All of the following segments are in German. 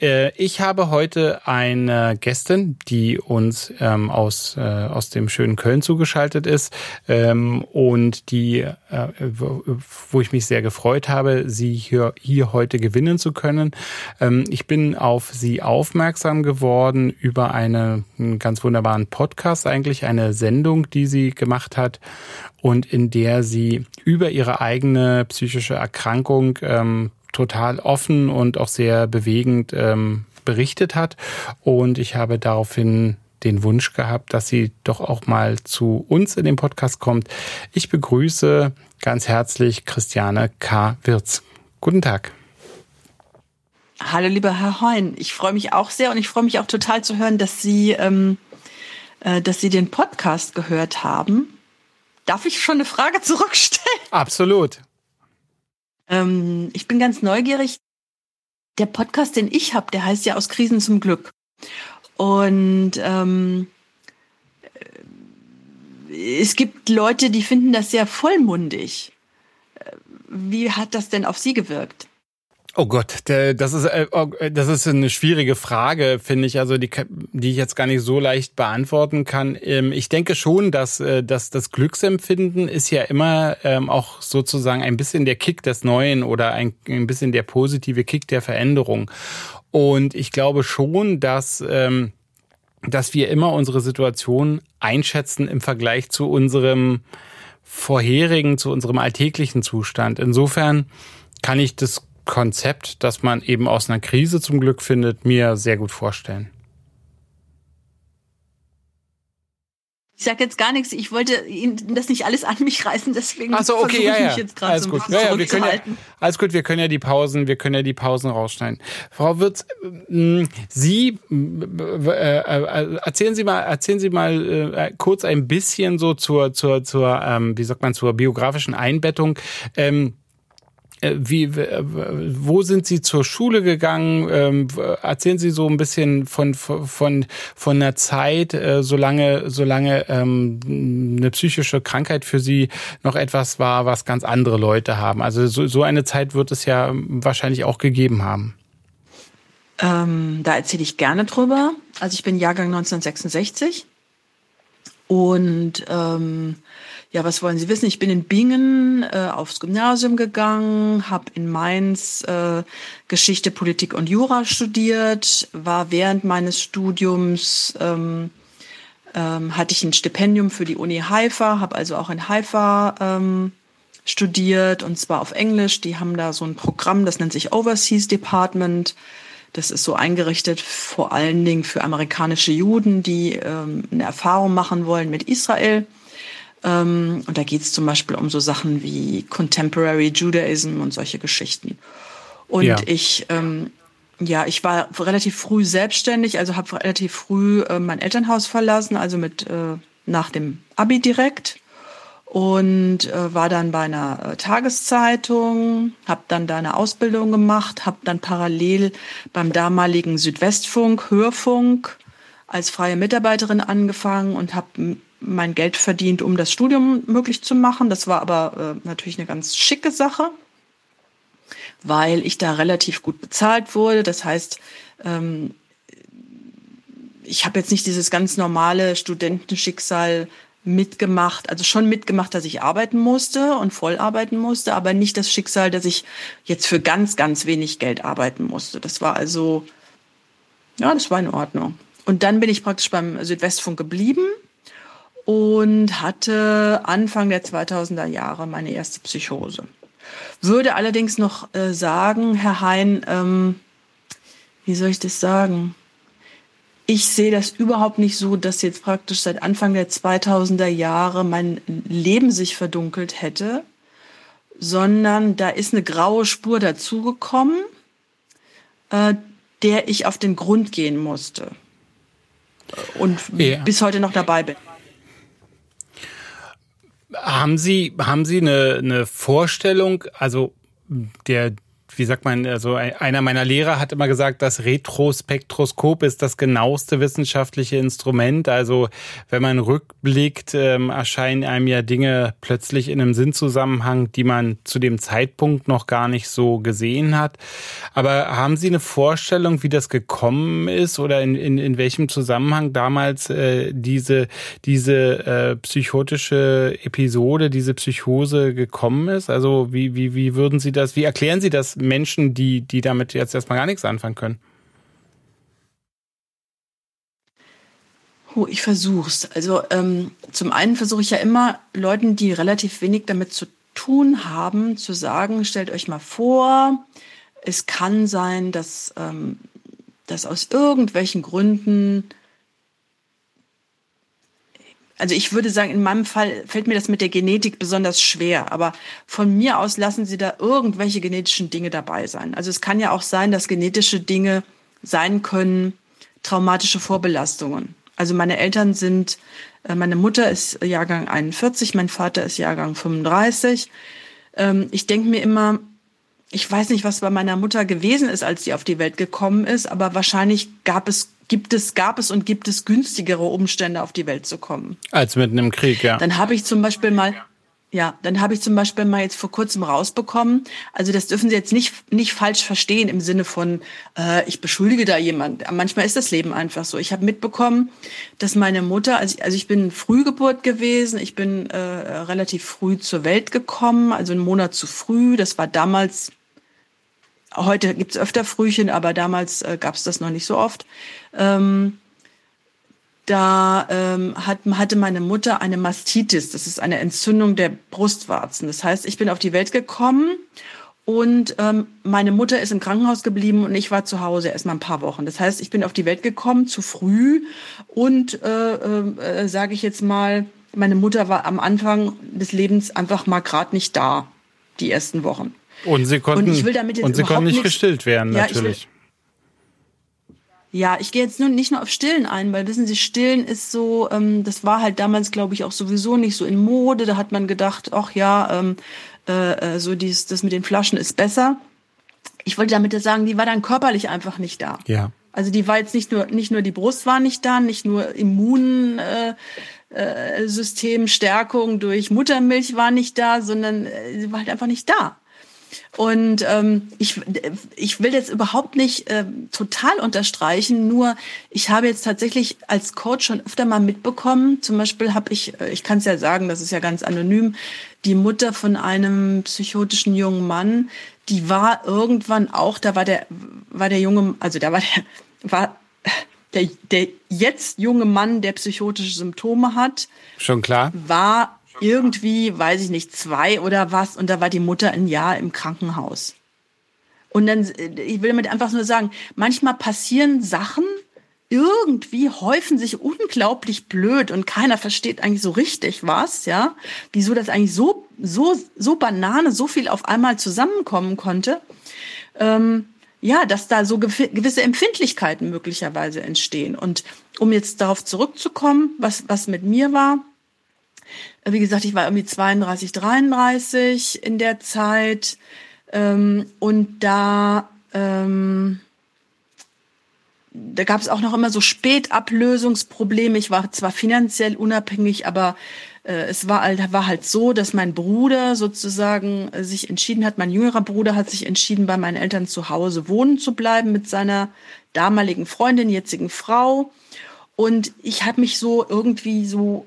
Äh, ich habe heute eine Gästin, die uns ähm, aus, äh, aus dem schönen Köln zugeschaltet ist ähm, und die, äh, wo ich mich sehr gefreut habe, sie hier, hier heute gewinnen zu können. Ähm, ich bin auf sie aufmerksam geworden über eine, einen ganz wunderbaren Podcast, eigentlich eine Sendung, die sie gemacht hat und in der sie über ihre eigene psychische Erkrankung ähm, total offen und auch sehr bewegend ähm, berichtet hat. Und ich habe daraufhin den Wunsch gehabt, dass sie doch auch mal zu uns in den Podcast kommt. Ich begrüße ganz herzlich Christiane K. Wirz. Guten Tag. Hallo, lieber Herr Heun. Ich freue mich auch sehr und ich freue mich auch total zu hören, dass Sie, ähm, äh, dass Sie den Podcast gehört haben. Darf ich schon eine Frage zurückstellen? Absolut. Ähm, ich bin ganz neugierig. Der Podcast, den ich habe, der heißt ja Aus Krisen zum Glück. Und ähm, äh, es gibt Leute, die finden das sehr vollmundig. Äh, wie hat das denn auf Sie gewirkt? Oh Gott, das ist äh, oh, das ist eine schwierige Frage, finde ich, also die die ich jetzt gar nicht so leicht beantworten kann. Ähm, ich denke schon, dass äh, dass das Glücksempfinden ist ja immer ähm, auch sozusagen ein bisschen der Kick des Neuen oder ein, ein bisschen der positive Kick der Veränderung. Und ich glaube schon, dass ähm, dass wir immer unsere Situation einschätzen im Vergleich zu unserem vorherigen, zu unserem alltäglichen Zustand. Insofern kann ich das Konzept, das man eben aus einer Krise zum Glück findet, mir sehr gut vorstellen. Ich sage jetzt gar nichts. Ich wollte Ihnen das nicht alles an mich reißen, deswegen Ach so, okay, ja, ich ja. mich jetzt gerade alles so gut. Ja, ja, wir können ja, alles gut. Wir können ja die Pausen, wir können ja die Pausen rausschneiden. Frau Wirz, äh, Sie äh, äh, erzählen Sie mal, erzählen Sie mal äh, kurz ein bisschen so zur zur zur ähm, wie sagt man zur biografischen Einbettung. Ähm, äh, wie, äh, wo sind Sie zur Schule gegangen? Ähm, erzählen Sie so ein bisschen von, von, von der Zeit, äh, solange, solange ähm, eine psychische Krankheit für Sie noch etwas war, was ganz andere Leute haben. Also so, so eine Zeit wird es ja wahrscheinlich auch gegeben haben. Ähm, da erzähle ich gerne drüber. Also ich bin Jahrgang 1966 und ähm, ja, was wollen Sie wissen? Ich bin in Bingen äh, aufs Gymnasium gegangen, habe in Mainz äh, Geschichte, Politik und Jura studiert, war während meines Studiums ähm, ähm, hatte ich ein Stipendium für die Uni Haifa, habe also auch in Haifa ähm, studiert und zwar auf Englisch. Die haben da so ein Programm, das nennt sich Overseas Department. Das ist so eingerichtet vor allen Dingen für amerikanische Juden, die ähm, eine Erfahrung machen wollen mit Israel. Ähm, und da geht es zum Beispiel um so Sachen wie Contemporary Judaism und solche Geschichten. Und ja. ich, ähm, ja, ich war relativ früh selbstständig, also habe relativ früh äh, mein Elternhaus verlassen, also mit äh, nach dem Abi direkt und äh, war dann bei einer äh, Tageszeitung, habe dann da eine Ausbildung gemacht, habe dann parallel beim damaligen Südwestfunk Hörfunk als freie Mitarbeiterin angefangen und habe mein Geld verdient, um das Studium möglich zu machen. Das war aber äh, natürlich eine ganz schicke Sache, weil ich da relativ gut bezahlt wurde. Das heißt, ähm, ich habe jetzt nicht dieses ganz normale Studentenschicksal mitgemacht, also schon mitgemacht, dass ich arbeiten musste und voll arbeiten musste, aber nicht das Schicksal, dass ich jetzt für ganz, ganz wenig Geld arbeiten musste. Das war also, ja, das war in Ordnung. Und dann bin ich praktisch beim Südwestfunk geblieben und hatte Anfang der 2000er Jahre meine erste Psychose. Würde allerdings noch äh, sagen, Herr Hein, ähm, wie soll ich das sagen? Ich sehe das überhaupt nicht so, dass jetzt praktisch seit Anfang der 2000er Jahre mein Leben sich verdunkelt hätte, sondern da ist eine graue Spur dazugekommen, äh, der ich auf den Grund gehen musste. Und ja. bis heute noch dabei bin. Haben Sie, haben Sie eine, eine Vorstellung, also der, wie sagt man, also einer meiner Lehrer hat immer gesagt, das Retrospektroskop ist das genaueste wissenschaftliche Instrument. Also wenn man rückblickt, ähm, erscheinen einem ja Dinge plötzlich in einem Sinnzusammenhang, die man zu dem Zeitpunkt noch gar nicht so gesehen hat. Aber haben Sie eine Vorstellung, wie das gekommen ist oder in, in, in welchem Zusammenhang damals äh, diese, diese äh, psychotische Episode, diese Psychose gekommen ist? Also wie, wie, wie würden Sie das, wie erklären Sie das Menschen, die, die damit jetzt erstmal gar nichts anfangen können? Oh, ich versuch's. Also ähm, zum einen versuche ich ja immer Leuten, die relativ wenig damit zu tun haben, zu sagen, stellt euch mal vor, es kann sein, dass, ähm, dass aus irgendwelchen Gründen also ich würde sagen, in meinem Fall fällt mir das mit der Genetik besonders schwer, aber von mir aus lassen Sie da irgendwelche genetischen Dinge dabei sein. Also es kann ja auch sein, dass genetische Dinge sein können, traumatische Vorbelastungen. Also meine Eltern sind, äh, meine Mutter ist Jahrgang 41, mein Vater ist Jahrgang 35. Ähm, ich denke mir immer, ich weiß nicht, was bei meiner Mutter gewesen ist, als sie auf die Welt gekommen ist, aber wahrscheinlich gab es gibt es, gab es und gibt es günstigere Umstände, auf die Welt zu kommen. Als mitten im Krieg, ja. Dann habe ich zum Beispiel mal, ja, dann habe ich zum Beispiel mal jetzt vor kurzem rausbekommen, also das dürfen Sie jetzt nicht, nicht falsch verstehen im Sinne von, äh, ich beschuldige da jemand. Manchmal ist das Leben einfach so. Ich habe mitbekommen, dass meine Mutter, also, also ich bin Frühgeburt gewesen, ich bin äh, relativ früh zur Welt gekommen, also einen Monat zu früh. Das war damals Heute gibt's öfter Frühchen, aber damals äh, gab es das noch nicht so oft. Ähm, da ähm, hat, hatte meine Mutter eine Mastitis. Das ist eine Entzündung der Brustwarzen. Das heißt, ich bin auf die Welt gekommen und ähm, meine Mutter ist im Krankenhaus geblieben und ich war zu Hause erst mal ein paar Wochen. Das heißt, ich bin auf die Welt gekommen zu früh und äh, äh, sage ich jetzt mal, meine Mutter war am Anfang des Lebens einfach mal gerade nicht da, die ersten Wochen. Und sie konnten, und ich will damit jetzt und sie konnten nicht gestillt werden, ja, natürlich. Ja, ich gehe jetzt nur nicht nur auf Stillen ein, weil wissen Sie, Stillen ist so, ähm, das war halt damals, glaube ich, auch sowieso nicht so in Mode. Da hat man gedacht, ach ja, ähm, äh, äh so dies, das mit den Flaschen ist besser. Ich wollte damit sagen, die war dann körperlich einfach nicht da. Ja. Also die war jetzt nicht nur nicht nur die Brust war nicht da, nicht nur Immunsystem äh, äh, Stärkung durch Muttermilch war nicht da, sondern äh, sie war halt einfach nicht da. Und ähm, ich, ich will jetzt überhaupt nicht äh, total unterstreichen, nur ich habe jetzt tatsächlich als Coach schon öfter mal mitbekommen, zum Beispiel habe ich, äh, ich kann es ja sagen, das ist ja ganz anonym, die Mutter von einem psychotischen jungen Mann, die war irgendwann auch, da war der, war der junge, also da war der, war der, der jetzt junge Mann, der psychotische Symptome hat. Schon klar. War irgendwie, weiß ich nicht, zwei oder was, und da war die Mutter ein Jahr im Krankenhaus. Und dann, ich will damit einfach nur sagen, manchmal passieren Sachen, irgendwie häufen sich unglaublich blöd und keiner versteht eigentlich so richtig was, ja, wieso das eigentlich so, so, so Banane, so viel auf einmal zusammenkommen konnte. Ähm, ja, dass da so gewisse Empfindlichkeiten möglicherweise entstehen. Und um jetzt darauf zurückzukommen, was, was mit mir war, wie gesagt, ich war irgendwie 32, 33 in der Zeit. Ähm, und da, ähm, da gab es auch noch immer so Spätablösungsprobleme. Ich war zwar finanziell unabhängig, aber äh, es war halt, war halt so, dass mein Bruder sozusagen sich entschieden hat, mein jüngerer Bruder hat sich entschieden, bei meinen Eltern zu Hause wohnen zu bleiben mit seiner damaligen Freundin, jetzigen Frau. Und ich habe mich so irgendwie so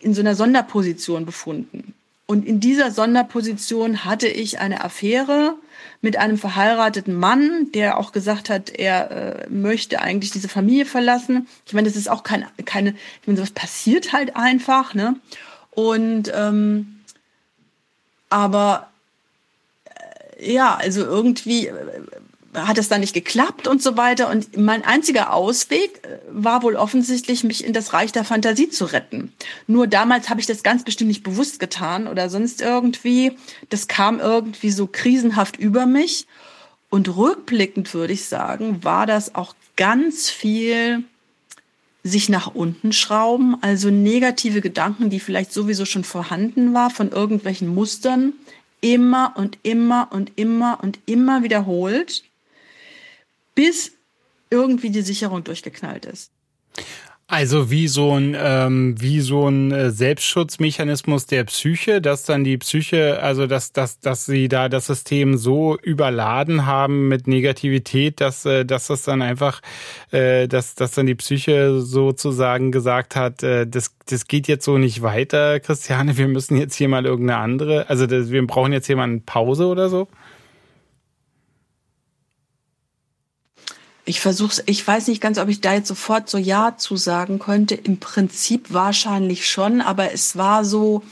in so einer Sonderposition befunden. Und in dieser Sonderposition hatte ich eine Affäre mit einem verheirateten Mann, der auch gesagt hat, er äh, möchte eigentlich diese Familie verlassen. Ich meine, das ist auch kein, keine, ich meine, sowas passiert halt einfach, ne? Und ähm, aber äh, ja, also irgendwie äh, hat es dann nicht geklappt und so weiter. Und mein einziger Ausweg äh, war wohl offensichtlich, mich in das Reich der Fantasie zu retten. Nur damals habe ich das ganz bestimmt nicht bewusst getan oder sonst irgendwie. Das kam irgendwie so krisenhaft über mich. Und rückblickend würde ich sagen, war das auch ganz viel sich nach unten schrauben, also negative Gedanken, die vielleicht sowieso schon vorhanden war von irgendwelchen Mustern, immer und immer und immer und immer wiederholt, bis irgendwie die Sicherung durchgeknallt ist. Also wie so ein ähm, wie so ein äh, Selbstschutzmechanismus der Psyche, dass dann die Psyche, also dass dass dass sie da das System so überladen haben mit Negativität, dass äh, dass das dann einfach, äh, dass dass dann die Psyche sozusagen gesagt hat, äh, das das geht jetzt so nicht weiter, Christiane, wir müssen jetzt hier mal irgendeine andere, also das, wir brauchen jetzt hier mal eine Pause oder so. Ich versuche ich weiß nicht ganz, ob ich da jetzt sofort so Ja zu sagen könnte. Im Prinzip wahrscheinlich schon, aber es war so,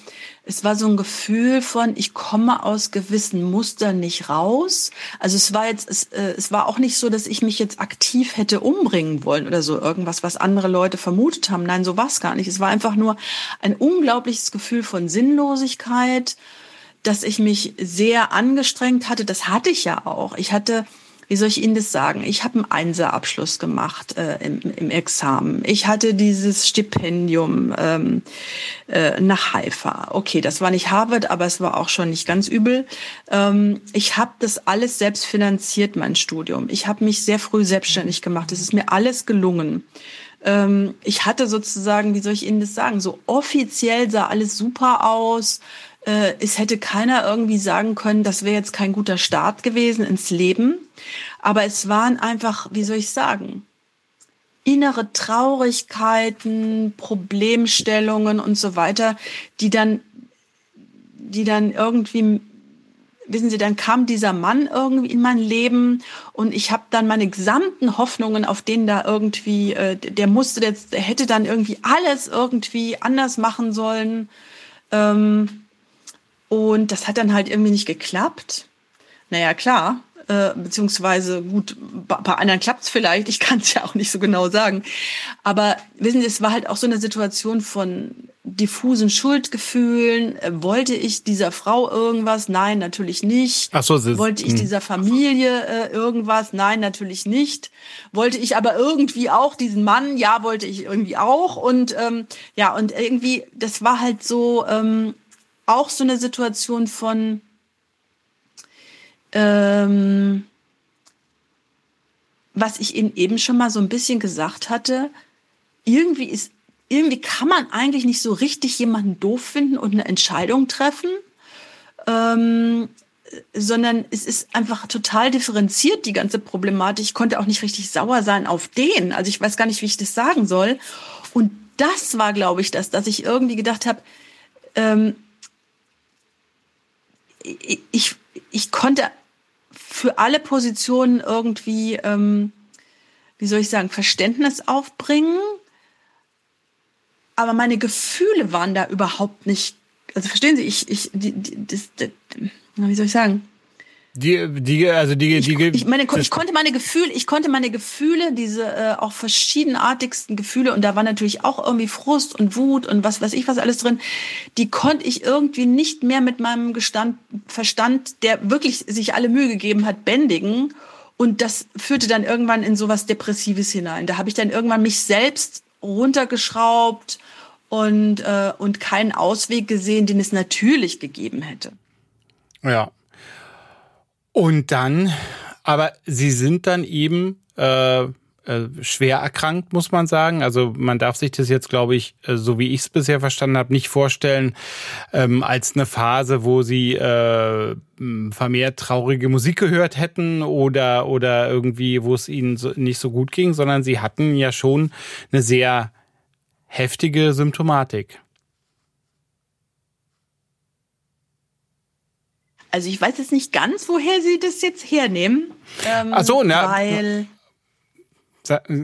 es war so ein Gefühl von, ich komme aus gewissen Mustern nicht raus. Also es war jetzt, es, äh, es war auch nicht so, dass ich mich jetzt aktiv hätte umbringen wollen oder so irgendwas, was andere Leute vermutet haben. Nein, so war es gar nicht. Es war einfach nur ein unglaubliches Gefühl von Sinnlosigkeit, dass ich mich sehr angestrengt hatte. Das hatte ich ja auch. Ich hatte wie soll ich Ihnen das sagen? Ich habe einen Einserabschluss gemacht äh, im, im Examen. Ich hatte dieses Stipendium ähm, äh, nach Haifa. Okay, das war nicht Harvard, aber es war auch schon nicht ganz übel. Ähm, ich habe das alles selbst finanziert, mein Studium. Ich habe mich sehr früh selbstständig gemacht. Es ist mir alles gelungen ähm, ich hatte sozusagen, wie soll ich Ihnen das sagen, so offiziell sah alles super aus. Äh, es hätte keiner irgendwie sagen können, das wäre jetzt kein guter Start gewesen ins Leben. Aber es waren einfach, wie soll ich sagen, innere Traurigkeiten, Problemstellungen und so weiter, die dann, die dann irgendwie, wissen Sie, dann kam dieser Mann irgendwie in mein Leben und ich habe dann meine gesamten Hoffnungen auf den da irgendwie, äh, der musste jetzt, der hätte dann irgendwie alles irgendwie anders machen sollen. Ähm, und das hat dann halt irgendwie nicht geklappt. Naja, klar, äh, beziehungsweise gut, bei anderen klappt es vielleicht, ich kann es ja auch nicht so genau sagen. Aber wissen Sie, es war halt auch so eine Situation von diffusen Schuldgefühlen. Äh, wollte ich dieser Frau irgendwas? Nein, natürlich nicht. Ach so, ist, wollte ich hm. dieser Familie äh, irgendwas? Nein, natürlich nicht. Wollte ich aber irgendwie auch diesen Mann? Ja, wollte ich irgendwie auch. Und ähm, ja, und irgendwie, das war halt so. Ähm, auch so eine Situation von ähm, was ich Ihnen eben schon mal so ein bisschen gesagt hatte, irgendwie ist, irgendwie kann man eigentlich nicht so richtig jemanden doof finden und eine Entscheidung treffen, ähm, sondern es ist einfach total differenziert, die ganze Problematik. Ich konnte auch nicht richtig sauer sein auf den. Also ich weiß gar nicht, wie ich das sagen soll. Und das war, glaube ich, das, dass ich irgendwie gedacht habe, ähm, ich, ich konnte für alle Positionen irgendwie, ähm, wie soll ich sagen, Verständnis aufbringen. Aber meine Gefühle waren da überhaupt nicht. Also verstehen Sie, ich, ich, die, die, das, das, wie soll ich sagen? Die, die, also die, ich, die, ich, meine, ich konnte meine Gefühle, ich konnte meine Gefühle, diese äh, auch verschiedenartigsten Gefühle, und da war natürlich auch irgendwie Frust und Wut und was weiß ich was alles drin, die konnte ich irgendwie nicht mehr mit meinem Gestand, Verstand, der wirklich sich alle Mühe gegeben hat, bändigen. Und das führte dann irgendwann in sowas Depressives hinein. Da habe ich dann irgendwann mich selbst runtergeschraubt und, äh, und keinen Ausweg gesehen, den es natürlich gegeben hätte. Ja, und dann, aber sie sind dann eben äh, äh, schwer erkrankt, muss man sagen. Also man darf sich das jetzt, glaube ich, äh, so wie ich es bisher verstanden habe, nicht vorstellen ähm, als eine Phase, wo sie äh, vermehrt traurige Musik gehört hätten oder oder irgendwie, wo es ihnen so, nicht so gut ging, sondern sie hatten ja schon eine sehr heftige Symptomatik. Also ich weiß jetzt nicht ganz, woher Sie das jetzt hernehmen. Ähm, Ach so, ne? Weil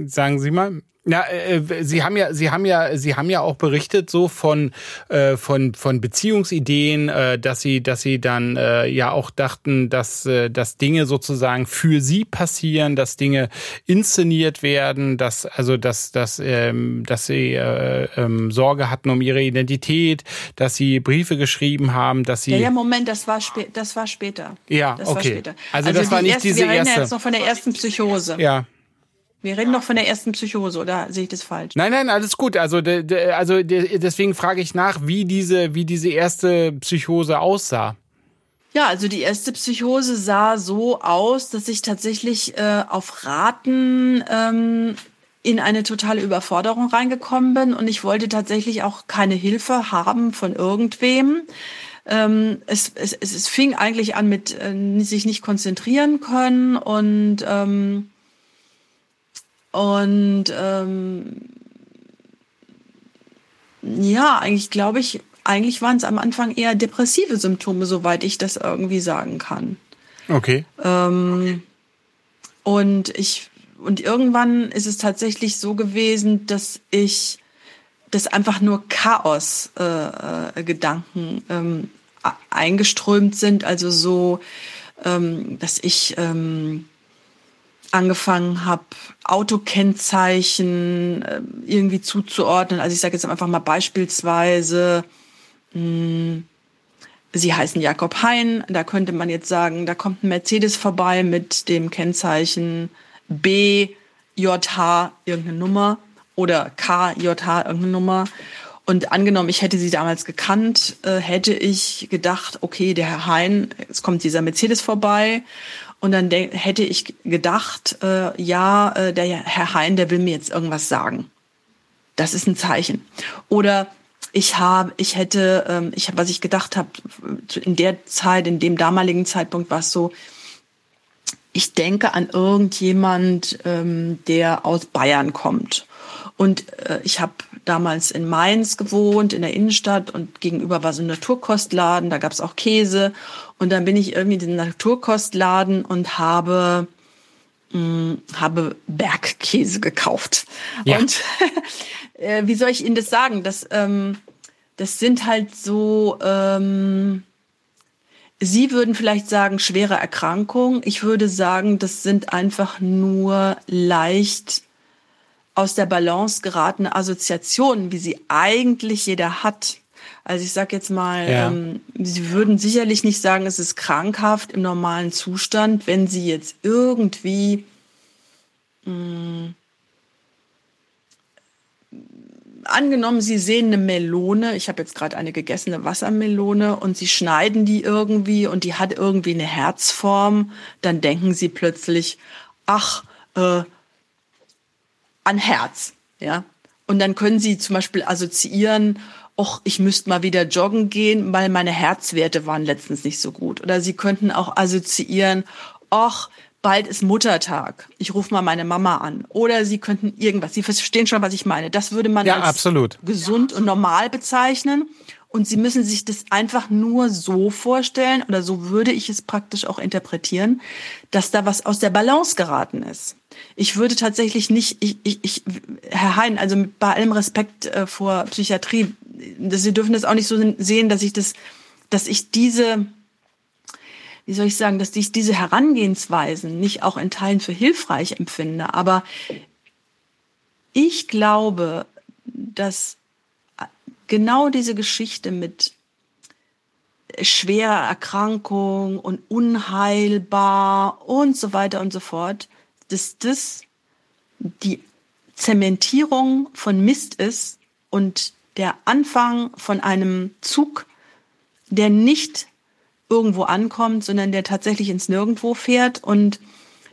Sagen Sie mal. Ja, äh, Sie haben ja, Sie haben ja, Sie haben ja auch berichtet so von äh, von von Beziehungsideen, äh, dass Sie, dass Sie dann äh, ja auch dachten, dass äh, dass Dinge sozusagen für Sie passieren, dass Dinge inszeniert werden, dass also dass dass ähm, dass Sie äh, ähm, Sorge hatten um Ihre Identität, dass Sie Briefe geschrieben haben, dass Sie ja, ja Moment, das war spä das war später. Ja, das okay. War später. Also, also das war nicht erste, diese wir erste. Wir jetzt noch von der ersten Psychose. Ja. Wir reden noch von der ersten Psychose, oder sehe ich das falsch? Nein, nein, alles gut. Also, de, de, also de, deswegen frage ich nach, wie diese, wie diese erste Psychose aussah. Ja, also die erste Psychose sah so aus, dass ich tatsächlich äh, auf Raten ähm, in eine totale Überforderung reingekommen bin und ich wollte tatsächlich auch keine Hilfe haben von irgendwem. Ähm, es, es, es fing eigentlich an mit äh, sich nicht konzentrieren können und ähm, und ähm, ja, eigentlich glaube ich, eigentlich waren es am Anfang eher depressive Symptome, soweit ich das irgendwie sagen kann. Okay. Ähm, und ich und irgendwann ist es tatsächlich so gewesen, dass ich dass einfach nur Chaos äh, äh, Gedanken ähm, eingeströmt sind, also so, ähm, dass ich ähm, angefangen habe, Autokennzeichen äh, irgendwie zuzuordnen. Also ich sage jetzt einfach mal beispielsweise, mh, hm, Sie heißen Jakob Hein, da könnte man jetzt sagen, da kommt ein Mercedes vorbei mit dem Kennzeichen BJH irgendeine Nummer oder KJH irgendeine Nummer. Und angenommen, ich hätte sie damals gekannt, äh, hätte ich gedacht, okay, der Herr Hein, es kommt dieser Mercedes vorbei und dann hätte ich gedacht, äh, ja, äh, der Herr Hein, der will mir jetzt irgendwas sagen. Das ist ein Zeichen. Oder ich habe, ich hätte, ähm, ich was ich gedacht habe, in der Zeit, in dem damaligen Zeitpunkt war es so, ich denke an irgendjemand, ähm, der aus Bayern kommt. Und äh, ich habe damals in Mainz gewohnt, in der Innenstadt und gegenüber war so ein Naturkostladen, da gab es auch Käse. Und dann bin ich irgendwie in den Naturkostladen und habe mh, mm, habe Bergkäse gekauft. Ja. Und äh, wie soll ich Ihnen das sagen? Das, ähm, das sind halt so, ähm, Sie würden vielleicht sagen, schwere Erkrankung. Ich würde sagen, das sind einfach nur leicht aus der Balance geratene Assoziationen, wie sie eigentlich jeder hat. Also ich sage jetzt mal, ja. ähm, Sie würden sicherlich nicht sagen, es ist krankhaft im normalen Zustand, wenn Sie jetzt irgendwie mh, mm, angenommen, Sie sehen eine Melone, ich habe jetzt gerade eine gegessene Wassermelone und Sie schneiden die irgendwie und die hat irgendwie eine Herzform, dann denken Sie plötzlich, ach, äh, an Herz, ja. Und dann können Sie zum Beispiel assoziieren, och, ich müsste mal wieder joggen gehen, weil meine Herzwerte waren letztens nicht so gut. Oder Sie könnten auch assoziieren, och, bald ist Muttertag. Ich rufe mal meine Mama an. Oder Sie könnten irgendwas. Sie verstehen schon, was ich meine. Das würde man ja, als absolut. gesund und normal bezeichnen. Und Sie müssen sich das einfach nur so vorstellen, oder so würde ich es praktisch auch interpretieren, dass da was aus der Balance geraten ist. Ich würde tatsächlich nicht, ich, ich, ich Herr Hein, also bei allem Respekt äh, vor Psychiatrie, Sie dürfen das auch nicht so sehen, dass ich das, dass ich diese, wie soll ich sagen, dass ich diese Herangehensweisen nicht auch in Teilen für hilfreich empfinde. Aber ich glaube, dass genau diese Geschichte mit schwerer Erkrankung und unheilbar und so weiter und so fort, dass das die Zementierung von Mist ist und der Anfang von einem Zug, der nicht irgendwo ankommt, sondern der tatsächlich ins Nirgendwo fährt. Und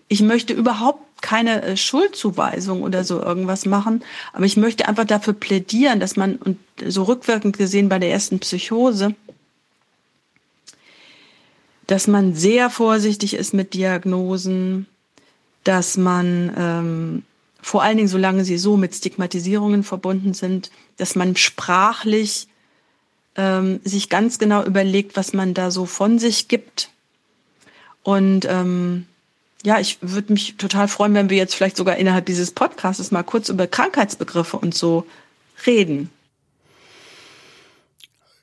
ich möchte überhaupt keine äh, Schuldzuweisung oder so irgendwas machen, aber ich möchte einfach dafür plädieren, dass man, und so rückwirkend gesehen bei der ersten Psychose, dass man sehr vorsichtig ist mit Diagnosen, dass man ähm, vor allen Dingen, solange sie so mit Stigmatisierungen verbunden sind, dass man sprachlich ähm, sich ganz genau überlegt, was man da so von sich gibt. Und ähm, ja, ich würde mich total freuen, wenn wir jetzt vielleicht sogar innerhalb dieses Podcasts mal kurz über Krankheitsbegriffe und so reden.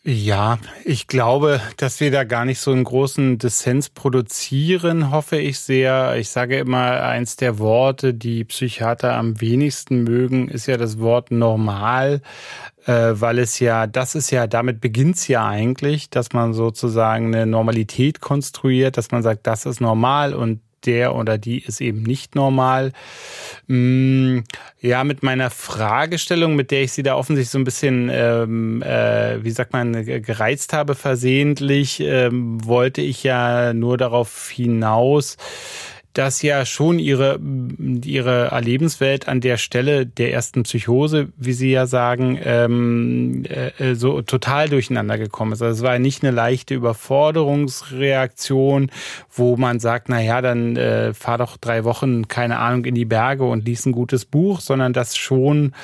Ja, ich glaube, dass wir da gar nicht so einen großen Dissens produzieren, hoffe ich sehr. Ich sage immer, eins der Worte, die Psychiater am wenigsten mögen, ist ja das Wort normal, äh, weil es ja, das ist ja, damit beginnt's ja eigentlich, dass man sozusagen eine Normalität konstruiert, dass man sagt, das ist normal und der oder die ist eben nicht normal. Mm, ja, mit meiner Fragestellung, mit der ich sie da offensichtlich so ein bisschen, ähm, äh, wie sagt man, gereizt habe versehentlich, ähm, wollte ich ja nur darauf hinaus, dass ja schon ihre, ihre Lebenswelt an der Stelle der ersten Psychose, wie Sie ja sagen, ähm, äh, so total durcheinander gekommen ist. Also es war nicht eine leichte Überforderungsreaktion, wo man sagt, na ja, dann äh, fahr doch drei Wochen, keine Ahnung, in die Berge und lies ein gutes Buch, sondern dass schon,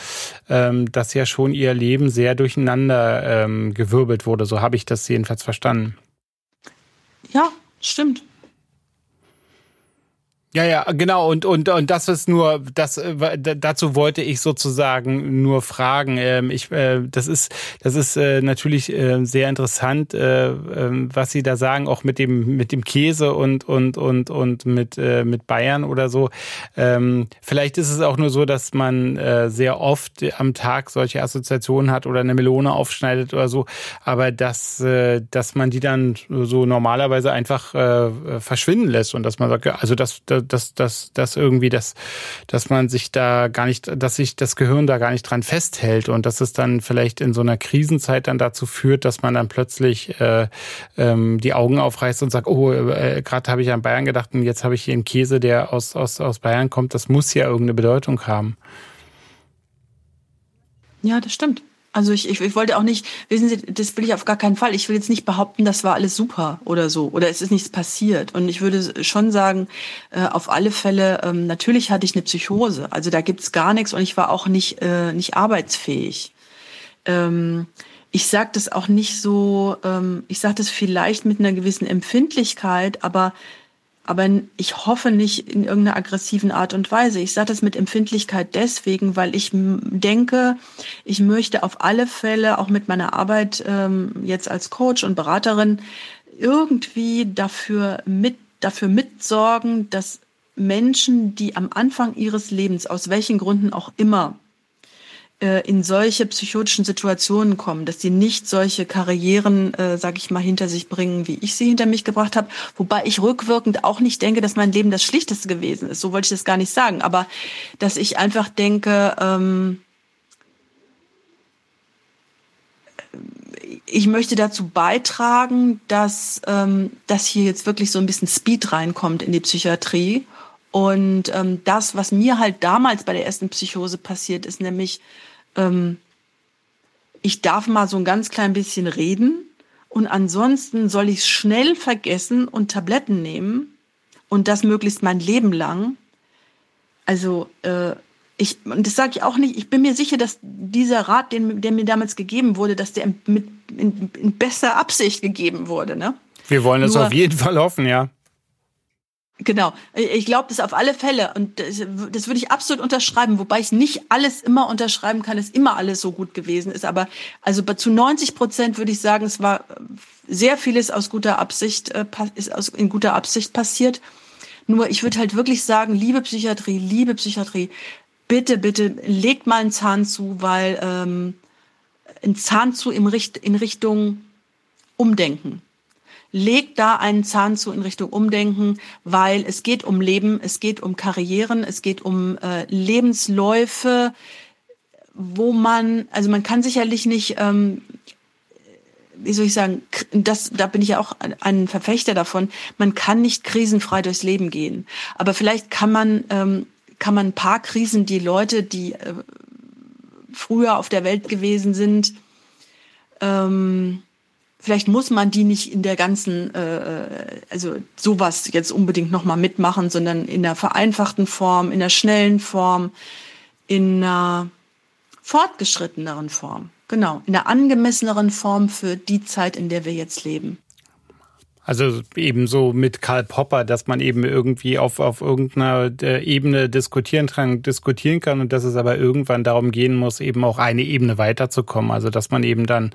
ähm, dass ja schon ihr Leben sehr durcheinander ähm, gewirbelt wurde. So habe ich das jedenfalls verstanden. Ja, stimmt. Ja, ja, genau. Und, und, und das ist nur, das, äh, dazu wollte ich sozusagen nur fragen. Ähm, ich, äh, das ist, das ist äh, natürlich sehr interessant, ähm, was Sie da sagen, auch mit dem, mit dem Käse und, und, und, und mit, mit Bayern oder so. Ähm, vielleicht ist es auch nur so, dass man sehr oft am Tag solche Assoziationen hat oder eine Melone aufschneidet oder so. Aber dass, dass man die dann so normalerweise einfach verschwinden lässt und dass man sagt, also das, das dass, dass, dass irgendwie das, dass man sich da gar nicht, dass sich das Gehirn da gar nicht dran festhält und dass es dann vielleicht in so einer Krisenzeit dann dazu führt, dass man dann plötzlich äh, ähm, die Augen aufreißt und sagt, oh, äh, gerade habe ich an Bayern gedacht und jetzt habe ich hier einen Käse, der aus, aus, aus Bayern kommt, das muss ja irgendeine Bedeutung haben. Ja, das stimmt. Also ich, ich, ich wollte auch nicht, wissen Sie, das will ich auf gar keinen Fall. Ich will jetzt nicht behaupten, das war alles super oder so oder es ist nichts passiert. Und ich würde schon sagen, äh, auf alle Fälle, ähm, natürlich hatte ich eine Psychose. Also da gibt's gar nichts und ich war auch nicht, äh, nicht arbeitsfähig. Ähm, ich sage das auch nicht so, ähm, ich sage das vielleicht mit einer gewissen Empfindlichkeit, aber aber ich hoffe nicht in irgendeiner aggressiven Art und Weise. Ich sage das mit Empfindlichkeit deswegen, weil ich denke, ich möchte auf alle Fälle auch mit meiner Arbeit ähm, jetzt als Coach und Beraterin irgendwie dafür mit dafür mitsorgen, dass Menschen, die am Anfang ihres Lebens aus welchen Gründen auch immer in solche psychotischen Situationen kommen, dass sie nicht solche Karrieren, äh, sage ich mal, hinter sich bringen, wie ich sie hinter mich gebracht habe. Wobei ich rückwirkend auch nicht denke, dass mein Leben das Schlichteste gewesen ist. So wollte ich das gar nicht sagen. Aber dass ich einfach denke, ähm, ich möchte dazu beitragen, dass, ähm, dass hier jetzt wirklich so ein bisschen Speed reinkommt in die Psychiatrie. Und ähm, das, was mir halt damals bei der ersten Psychose passiert ist, nämlich ähm, ich darf mal so ein ganz klein bisschen reden und ansonsten soll ich schnell vergessen und Tabletten nehmen und das möglichst mein Leben lang. Also äh, ich, und das sage ich auch nicht, ich bin mir sicher, dass dieser Rat, den, der mir damals gegeben wurde, dass der mit, in, in besser Absicht gegeben wurde. Ne? Wir wollen es auf jeden Fall hoffen, ja. Genau, ich glaube das auf alle Fälle und das, das, würde ich absolut unterschreiben, wobei ich nicht alles immer unterschreiben kann, dass immer alles so gut gewesen ist. Aber also zu 90 Prozent würde ich sagen, es war sehr vieles aus guter Absicht äh, ist aus, in guter Absicht passiert. Nur ich würde halt wirklich sagen, liebe Psychiatrie, liebe Psychiatrie, bitte, bitte legt mal einen Zahn zu, weil ähm, ein Zahn zu im Richt in Richtung Umdenken legt da einen Zahn zu in Richtung Umdenken, weil es geht um Leben, es geht um Karrieren, es geht um äh, Lebensläufe, wo man, also man kann sicherlich nicht, ähm, wie soll ich sagen, das, da bin ich ja auch ein Verfechter davon, man kann nicht krisenfrei durchs Leben gehen. Aber vielleicht kann man, ähm, kann man ein paar Krisen, die Leute, die äh, früher auf der Welt gewesen sind, ähm, vielleicht muss man die nicht in der ganzen, äh, also sowas jetzt unbedingt nochmal mitmachen, sondern in der vereinfachten Form, in der schnellen Form, in einer fortgeschritteneren Form. Genau, in einer angemesseneren Form für die Zeit, in der wir jetzt leben. Also ebenso mit Karl Popper, dass man eben irgendwie auf, auf irgendeiner äh, Ebene diskutieren kann, diskutieren kann und dass es aber irgendwann darum gehen muss, eben auch eine Ebene weiterzukommen. Also dass man eben dann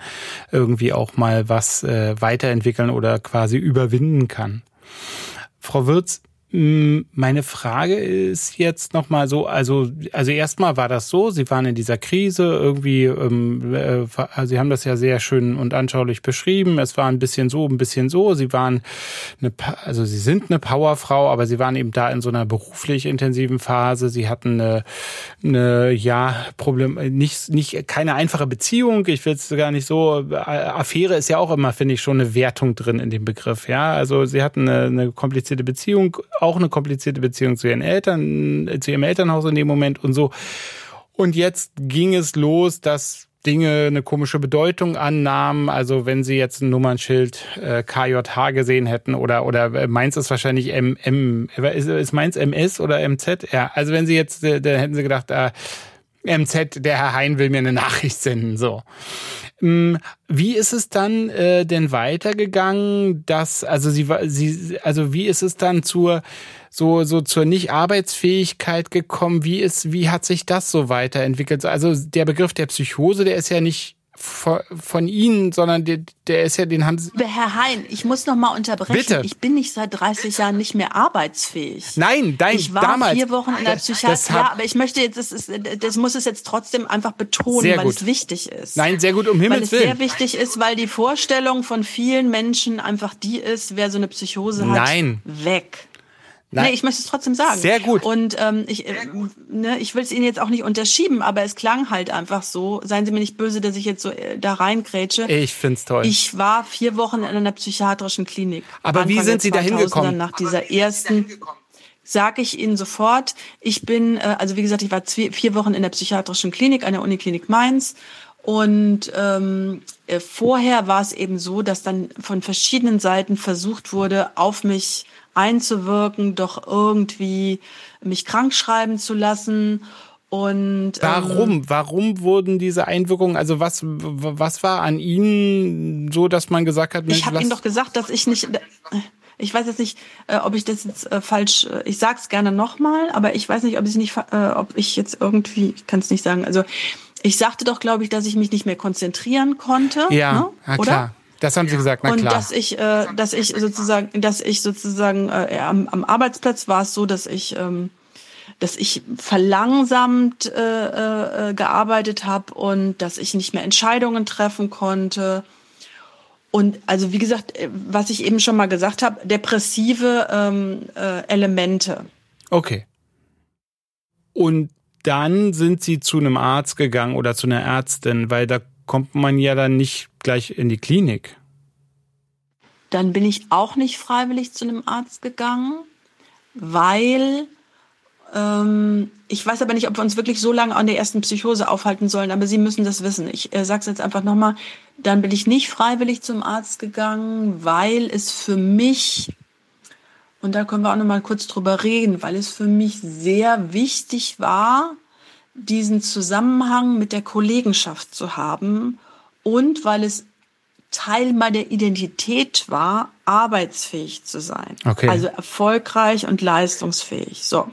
irgendwie auch mal was äh, weiterentwickeln oder quasi überwinden kann. Frau Würz, hm, meine Frage ist jetzt nochmal so, also, also erstmal war das so, Sie waren in dieser Krise irgendwie, ähm, äh, Sie haben das ja sehr schön und anschaulich beschrieben. Es war ein bisschen so, ein bisschen so. Sie waren eine, also Sie sind eine Powerfrau, aber Sie waren eben da in so einer beruflich intensiven Phase. Sie hatten eine, eine ja, Problem, nicht, nicht, keine einfache Beziehung. Ich will es gar nicht so, Affäre ist ja auch immer, finde ich, schon eine Wertung drin in dem Begriff, ja. Also Sie hatten eine, eine komplizierte Beziehung auch eine komplizierte Beziehung zu ihren Eltern, zu ihrem Elternhaus in dem Moment und so. Und jetzt ging es los, dass Dinge eine komische Bedeutung annahmen. Also wenn Sie jetzt ein Nummernschild äh, KJH gesehen hätten oder oder äh, meins ist wahrscheinlich M, M ist, ist meins MS oder MZ? Ja, also wenn Sie jetzt, äh, da hätten Sie gedacht, äh, MZ, der Herr Hein will mir eine Nachricht senden. So. Mm, wie ist es dann äh, denn weitergegangen, dass also sie sie also wie ist es dann zur so so zur Nicht-Arbeitsfähigkeit gekommen? Wie ist wie hat sich das so weiterentwickelt? Also der Begriff der Psychose, der ist ja nicht von Ihnen, sondern der, der ist ja, den haben Sie. Herr Hein, ich muss noch mal unterbrechen. Bitte. Ich bin nicht seit 30 Jahren nicht mehr arbeitsfähig. Nein, dein, ich war damals. vier Wochen in der Psychiatrie. Ja, aber ich möchte jetzt, das, ist, das muss es jetzt trotzdem einfach betonen, sehr weil gut. es wichtig ist. Nein, sehr gut, um Himmels Willen. Weil es sehr wichtig ist, weil die Vorstellung von vielen Menschen einfach die ist, wer so eine Psychose hat, Nein. weg. Nein. Nee, ich möchte es trotzdem sagen. Sehr gut. Und ähm, ich, äh, ne, ich will es Ihnen jetzt auch nicht unterschieben, aber es klang halt einfach so. Seien Sie mir nicht böse, dass ich jetzt so äh, da reingrätsche. Ich find's toll. Ich war vier Wochen in einer psychiatrischen Klinik. Aber wie sind Sie da hingekommen? Nach dieser ersten sage ich Ihnen sofort. Ich bin, äh, also wie gesagt, ich war zwei, vier Wochen in der psychiatrischen Klinik, an der Uniklinik Mainz. Und ähm, äh, vorher war es eben so, dass dann von verschiedenen Seiten versucht wurde, auf mich einzuwirken, doch irgendwie mich krank schreiben zu lassen. Und warum? Ähm, warum wurden diese Einwirkungen? Also was was war an Ihnen so, dass man gesagt hat? Mensch, ich habe Ihnen doch gesagt, dass ich nicht. Ich weiß jetzt nicht, äh, ob ich das jetzt äh, falsch. Äh, ich sag's gerne nochmal, aber ich weiß nicht, ob ich nicht, äh, ob ich jetzt irgendwie, ich kann es nicht sagen. Also ich sagte doch, glaube ich, dass ich mich nicht mehr konzentrieren konnte. Ja, ne? ja klar. Das haben Sie gesagt, na und klar. Und dass ich, äh, dass ich sozusagen, dass ich sozusagen äh, am, am Arbeitsplatz war es so, dass ich, ähm, dass ich verlangsamt äh, äh, gearbeitet habe und dass ich nicht mehr Entscheidungen treffen konnte. Und also wie gesagt, äh, was ich eben schon mal gesagt habe, depressive ähm, äh, Elemente. Okay. Und dann sind Sie zu einem Arzt gegangen oder zu einer Ärztin, weil da kommt man ja dann nicht gleich in die Klinik. Dann bin ich auch nicht freiwillig zu einem Arzt gegangen, weil ähm, ich weiß aber nicht, ob wir uns wirklich so lange an der ersten Psychose aufhalten sollen, aber Sie müssen das wissen. Ich äh, sage es jetzt einfach nochmal. Dann bin ich nicht freiwillig zum Arzt gegangen, weil es für mich, und da können wir auch nochmal kurz drüber reden, weil es für mich sehr wichtig war, diesen Zusammenhang mit der Kollegenschaft zu haben und weil es Teil meiner Identität war, arbeitsfähig zu sein. Okay. Also erfolgreich und leistungsfähig. So.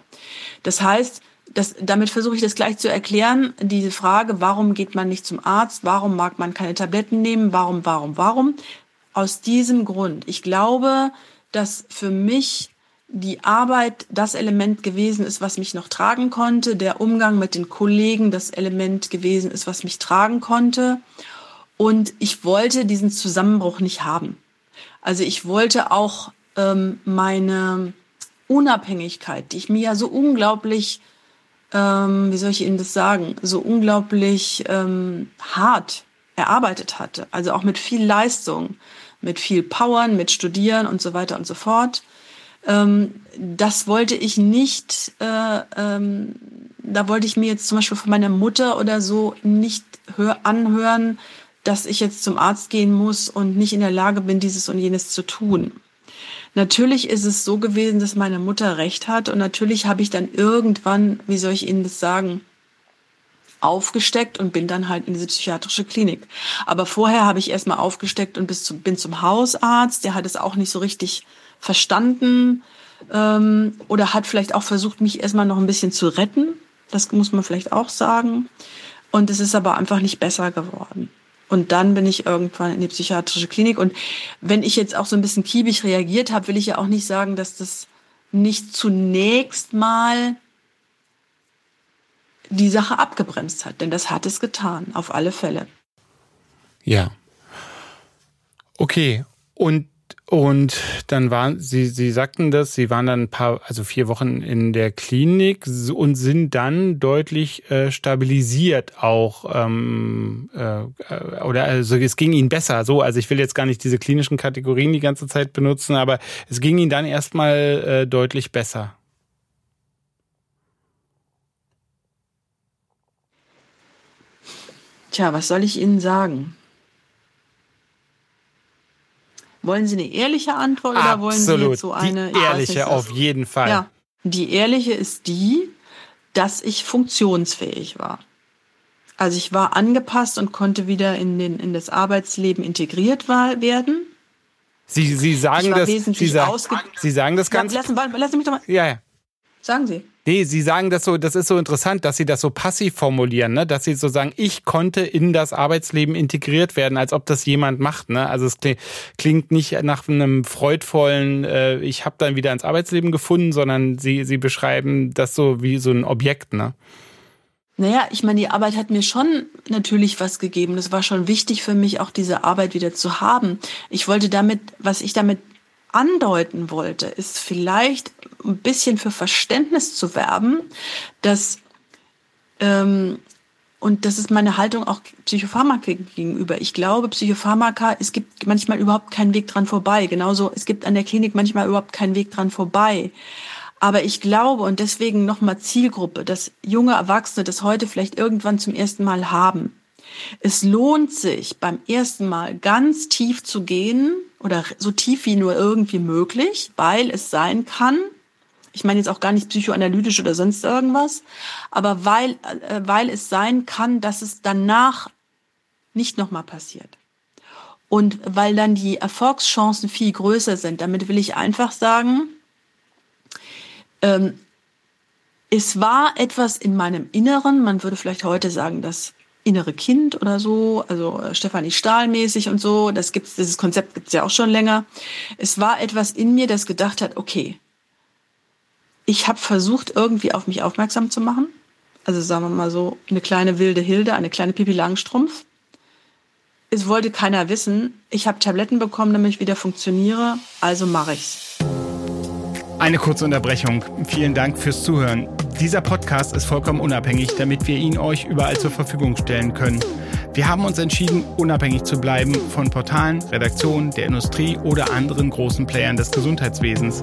Das heißt, das, damit versuche ich das gleich zu erklären. Diese Frage, warum geht man nicht zum Arzt? Warum mag man keine Tabletten nehmen? Warum, warum, warum? Aus diesem Grund. Ich glaube, dass für mich die Arbeit das Element gewesen ist, was mich noch tragen konnte, der Umgang mit den Kollegen das Element gewesen ist, was mich tragen konnte. Und ich wollte diesen Zusammenbruch nicht haben. Also ich wollte auch ähm, meine Unabhängigkeit, die ich mir ja so unglaublich, ähm, wie soll ich Ihnen das sagen, so unglaublich ähm, hart erarbeitet hatte. Also auch mit viel Leistung, mit viel Powern, mit Studieren und so weiter und so fort ähm, das wollte ich nicht, äh, ähm, da wollte ich mir jetzt zum Beispiel von meiner Mutter oder so nicht hör, anhören, dass ich jetzt zum Arzt gehen muss und nicht in der Lage bin, dieses und jenes zu tun. Natürlich ist es so gewesen, dass meine Mutter recht hat und natürlich habe ich dann irgendwann, wie soll ich Ihnen das sagen, aufgesteckt und bin dann halt in diese psychiatrische Klinik. Aber vorher habe ich erstmal aufgesteckt und bis zum, bin zum Hausarzt. Der hat es auch nicht so richtig verstanden ähm, oder hat vielleicht auch versucht, mich erstmal noch ein bisschen zu retten. Das muss man vielleicht auch sagen. Und es ist aber einfach nicht besser geworden. Und dann bin ich irgendwann in die psychiatrische Klinik. Und wenn ich jetzt auch so ein bisschen kiebig reagiert habe, will ich ja auch nicht sagen, dass das nicht zunächst mal die Sache abgebremst hat. Denn das hat es getan, auf alle Fälle. Ja. Okay. Und und dann waren Sie, Sie sagten das, Sie waren dann ein paar, also vier Wochen in der Klinik und sind dann deutlich äh, stabilisiert auch, ähm, äh, oder also es ging Ihnen besser. So, also ich will jetzt gar nicht diese klinischen Kategorien die ganze Zeit benutzen, aber es ging Ihnen dann erstmal äh, deutlich besser. Tja, was soll ich Ihnen sagen? Wollen Sie eine ehrliche Antwort oder Absolut. wollen Sie jetzt so eine? Die ehrliche nicht, auf jeden Fall. Ja, die ehrliche ist die, dass ich funktionsfähig war. Also ich war angepasst und konnte wieder in, den, in das Arbeitsleben integriert werden. Sie, Sie sagen das. Sie, sa Sie sagen das ganz. Lassen, lassen mich doch mal. Ja, ja. Sagen Sie. Nee, Sie sagen das so, das ist so interessant, dass Sie das so passiv formulieren, ne? dass Sie so sagen, ich konnte in das Arbeitsleben integriert werden, als ob das jemand macht. Ne? Also es klingt nicht nach einem freudvollen, äh, ich habe dann wieder ins Arbeitsleben gefunden, sondern Sie, Sie beschreiben das so wie so ein Objekt. Ne? Naja, ich meine, die Arbeit hat mir schon natürlich was gegeben. Es war schon wichtig für mich, auch diese Arbeit wieder zu haben. Ich wollte damit, was ich damit andeuten wollte, ist vielleicht ein bisschen für Verständnis zu werben, dass ähm, und das ist meine Haltung auch Psychopharmaka gegenüber. Ich glaube, Psychopharmaka, es gibt manchmal überhaupt keinen Weg dran vorbei. Genauso, es gibt an der Klinik manchmal überhaupt keinen Weg dran vorbei. Aber ich glaube, und deswegen nochmal Zielgruppe, dass junge Erwachsene das heute vielleicht irgendwann zum ersten Mal haben. Es lohnt sich beim ersten Mal ganz tief zu gehen oder so tief wie nur irgendwie möglich, weil es sein kann, ich meine jetzt auch gar nicht psychoanalytisch oder sonst irgendwas, aber weil, äh, weil es sein kann, dass es danach nicht nochmal passiert. Und weil dann die Erfolgschancen viel größer sind. Damit will ich einfach sagen, ähm, es war etwas in meinem Inneren, man würde vielleicht heute sagen, das innere Kind oder so, also äh, Stefanie Stahl-mäßig und so. Das gibt's, dieses Konzept gibt's ja auch schon länger. Es war etwas in mir, das gedacht hat, okay, ich habe versucht, irgendwie auf mich aufmerksam zu machen. Also sagen wir mal so, eine kleine wilde Hilde, eine kleine Pipi Langstrumpf. Es wollte keiner wissen. Ich habe Tabletten bekommen, damit ich wieder funktioniere. Also mache ich's. Eine kurze Unterbrechung. Vielen Dank fürs Zuhören. Dieser Podcast ist vollkommen unabhängig, damit wir ihn euch überall zur Verfügung stellen können. Wir haben uns entschieden, unabhängig zu bleiben von Portalen, Redaktionen, der Industrie oder anderen großen Playern des Gesundheitswesens.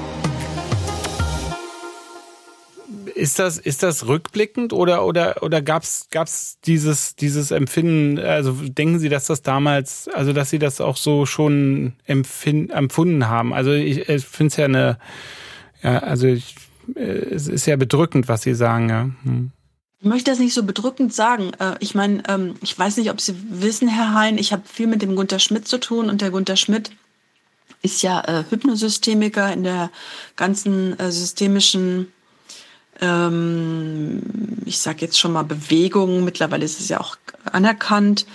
Ist das, ist das rückblickend oder, oder, oder gab's, gab's dieses, dieses Empfinden, also denken Sie, dass das damals, also dass Sie das auch so schon empfunden haben? Also ich, ich finde es ja eine, ja, also ich, äh, es ist ja bedrückend, was Sie sagen, ja. Hm. Ich möchte das nicht so bedrückend sagen. Äh, ich meine, ähm, ich weiß nicht, ob Sie wissen, Herr Hein, ich habe viel mit dem Gunter Schmidt zu tun und der Gunter Schmidt ist ja äh, Hypnosystemiker in der ganzen systemischen, ich sage jetzt schon mal Bewegung. Mittlerweile ist es ja auch anerkannt,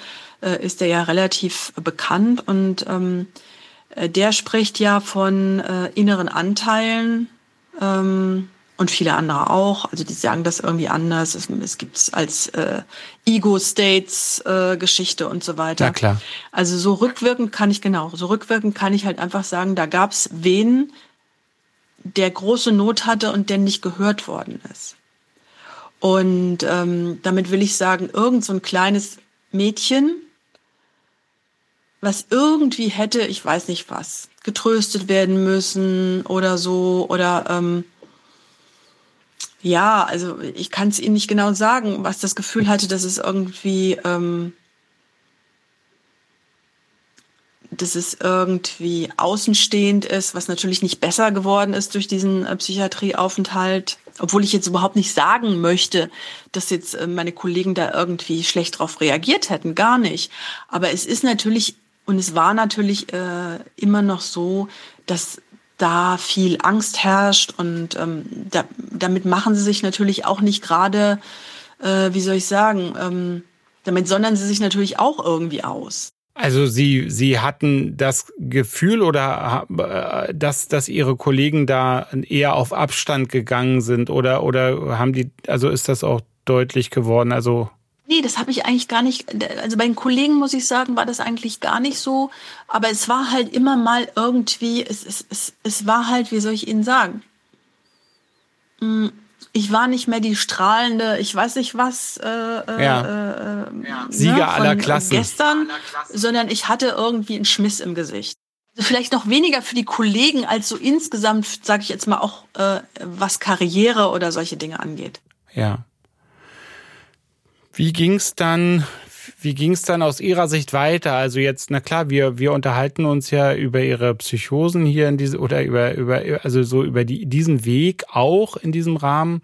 ist er ja relativ bekannt und ähm, der spricht ja von inneren Anteilen ähm, und viele andere auch. Also die sagen das irgendwie anders. Es, es gibt es als äh, Ego-States-Geschichte äh, und so weiter. Ja, klar. Also so rückwirkend kann ich, genau, so rückwirkend kann ich halt einfach sagen, da gab es wen, der große Not hatte und der nicht gehört worden ist. Und ähm, damit will ich sagen, irgend so ein kleines Mädchen, was irgendwie hätte, ich weiß nicht was, getröstet werden müssen oder so oder ähm, ja, also ich kann es Ihnen nicht genau sagen, was das Gefühl hatte, dass es irgendwie, ähm, dass es irgendwie außenstehend ist, was natürlich nicht besser geworden ist durch diesen äh, Psychiatrieaufenthalt. Obwohl ich jetzt überhaupt nicht sagen möchte, dass jetzt äh, meine Kollegen da irgendwie schlecht drauf reagiert hätten, gar nicht. Aber es ist natürlich und es war natürlich äh, immer noch so, dass da viel Angst herrscht und ähm, da, damit machen sie sich natürlich auch nicht gerade, äh, wie soll ich sagen, ähm, damit sondern sie sich natürlich auch irgendwie aus. Also Sie, Sie hatten das Gefühl oder äh, dass, dass Ihre Kollegen da eher auf Abstand gegangen sind oder, oder haben die, also ist das auch deutlich geworden? Also Nee, das habe ich eigentlich gar nicht. Also bei den Kollegen muss ich sagen, war das eigentlich gar nicht so. Aber es war halt immer mal irgendwie, es, es, es, es war halt, wie soll ich Ihnen sagen? Hm, ich war nicht mehr die strahlende, ich weiß nicht was, äh, äh ja. äh, ja. Sieger ne, aller Klassen. Gestern, sondern ich hatte irgendwie einen Schmiss im Gesicht. Also vielleicht noch weniger für die Kollegen als so insgesamt, sage ich jetzt mal auch, äh, was Karriere oder solche Dinge angeht. Ja. Wie ging's dann, wie ging's dann aus Ihrer Sicht weiter? Also jetzt, na klar, wir, wir unterhalten uns ja über Ihre Psychosen hier in diese, oder über, über, also so über die, diesen Weg auch in diesem Rahmen.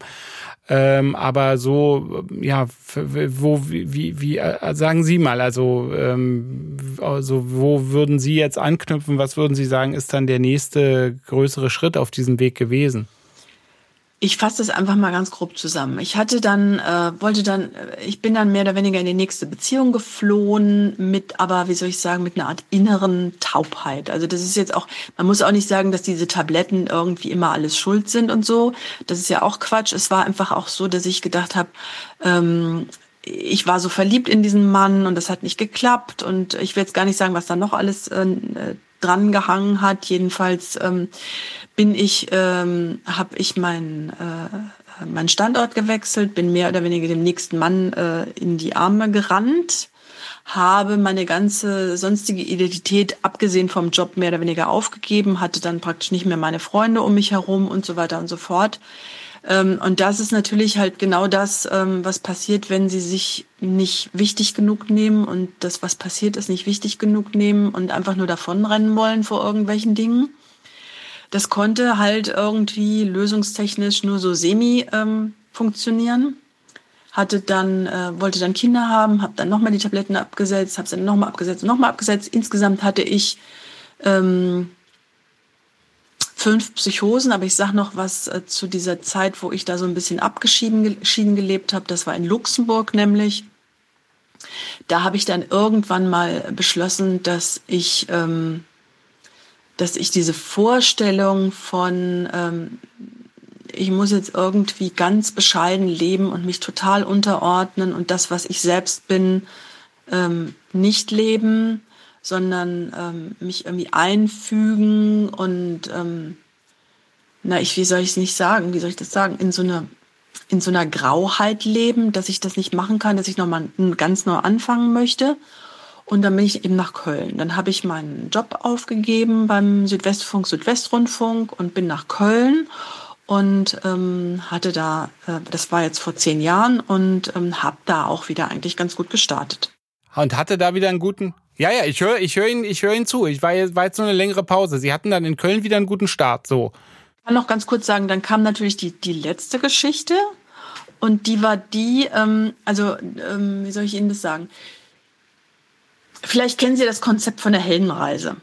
Ähm, aber so, ja, wo, wie, wie, äh, sagen Sie mal, also, ähm, also, wo würden Sie jetzt anknüpfen? Was würden Sie sagen, ist dann der nächste größere Schritt auf diesem Weg gewesen? Ich fasse das einfach mal ganz grob zusammen. Ich hatte dann, äh, wollte dann, äh, ich bin dann mehr oder weniger in die nächste Beziehung geflohen, mit aber, wie soll ich sagen, mit einer Art inneren Taubheit. Also das ist jetzt auch, man muss auch nicht sagen, dass diese Tabletten irgendwie immer alles schuld sind und so. Das ist ja auch Quatsch. Es war einfach auch so, dass ich gedacht habe, ähm, ich war so verliebt in diesen Mann und das hat nicht geklappt und ich will jetzt gar nicht sagen, was da noch alles äh, dran gehangen hat. Jedenfalls ähm, bin ich, ähm, habe ich meinen äh, meinen Standort gewechselt, bin mehr oder weniger dem nächsten Mann äh, in die Arme gerannt, habe meine ganze sonstige Identität, abgesehen vom Job, mehr oder weniger aufgegeben, hatte dann praktisch nicht mehr meine Freunde um mich herum und so weiter und so fort. Ähm, und das ist natürlich halt genau das, ähm, was passiert, wenn sie sich nicht wichtig genug nehmen und das, was passiert ist, nicht wichtig genug nehmen und einfach nur davonrennen wollen vor irgendwelchen Dingen. Das konnte halt irgendwie lösungstechnisch nur so semi ähm, funktionieren. Hatte dann, äh, wollte dann Kinder haben, habe dann nochmal die Tabletten abgesetzt, habe sie dann nochmal abgesetzt, nochmal abgesetzt. Insgesamt hatte ich ähm, fünf Psychosen, aber ich sage noch was äh, zu dieser Zeit, wo ich da so ein bisschen abgeschieden gelebt habe. Das war in Luxemburg nämlich. Da habe ich dann irgendwann mal beschlossen, dass ich ähm, dass ich diese Vorstellung von, ähm, ich muss jetzt irgendwie ganz bescheiden leben und mich total unterordnen und das, was ich selbst bin, ähm, nicht leben, sondern ähm, mich irgendwie einfügen und ähm, na, ich, wie soll ich es nicht sagen? Wie soll ich das sagen? In so einer in so einer Grauheit leben, dass ich das nicht machen kann, dass ich nochmal ganz neu anfangen möchte. Und dann bin ich eben nach Köln. Dann habe ich meinen Job aufgegeben beim Südwestfunk, Südwestrundfunk und bin nach Köln und ähm, hatte da, äh, das war jetzt vor zehn Jahren und ähm, habe da auch wieder eigentlich ganz gut gestartet. Und hatte da wieder einen guten. Ja, ja, ich höre, ich höre ihn, ich höre ihn zu. Ich war jetzt, war jetzt nur eine längere Pause. Sie hatten dann in Köln wieder einen guten Start. So. Ich kann noch ganz kurz sagen, dann kam natürlich die die letzte Geschichte und die war die, ähm, also ähm, wie soll ich Ihnen das sagen? Vielleicht kennen Sie das Konzept von der Heldenreise.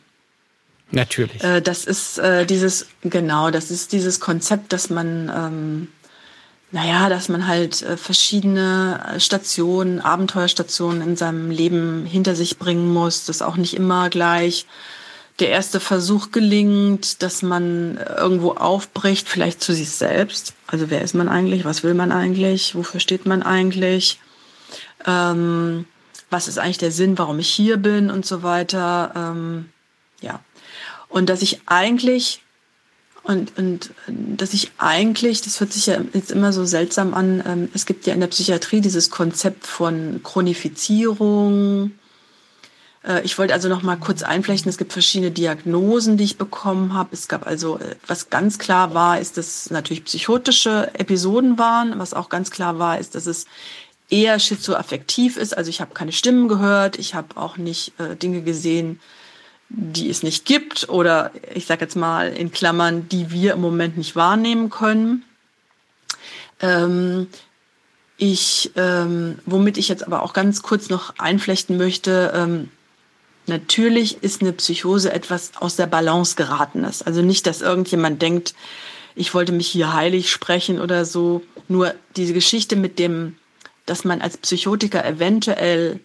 Natürlich. Äh, das ist äh, dieses, genau, das ist dieses Konzept, dass man, ähm, naja, dass man halt äh, verschiedene Stationen, Abenteuerstationen in seinem Leben hinter sich bringen muss, dass auch nicht immer gleich der erste Versuch gelingt, dass man irgendwo aufbricht, vielleicht zu sich selbst. Also wer ist man eigentlich? Was will man eigentlich? Wofür steht man eigentlich? Ähm, was ist eigentlich der Sinn, warum ich hier bin und so weiter. Ähm, ja. Und dass ich eigentlich, und, und dass ich eigentlich, das hört sich ja jetzt immer so seltsam an, ähm, es gibt ja in der Psychiatrie dieses Konzept von Chronifizierung. Äh, ich wollte also noch mal kurz einflechten, es gibt verschiedene Diagnosen, die ich bekommen habe. Es gab also, äh, was ganz klar war, ist, dass natürlich psychotische Episoden waren. Was auch ganz klar war, ist, dass es eher schizoaffektiv ist. Also ich habe keine Stimmen gehört, ich habe auch nicht äh, Dinge gesehen, die es nicht gibt oder ich sage jetzt mal in Klammern, die wir im Moment nicht wahrnehmen können. Ähm, ich, ähm, womit ich jetzt aber auch ganz kurz noch einflechten möchte, ähm, natürlich ist eine Psychose etwas aus der Balance geratenes. Also nicht, dass irgendjemand denkt, ich wollte mich hier heilig sprechen oder so. Nur diese Geschichte mit dem, dass man als Psychotiker eventuell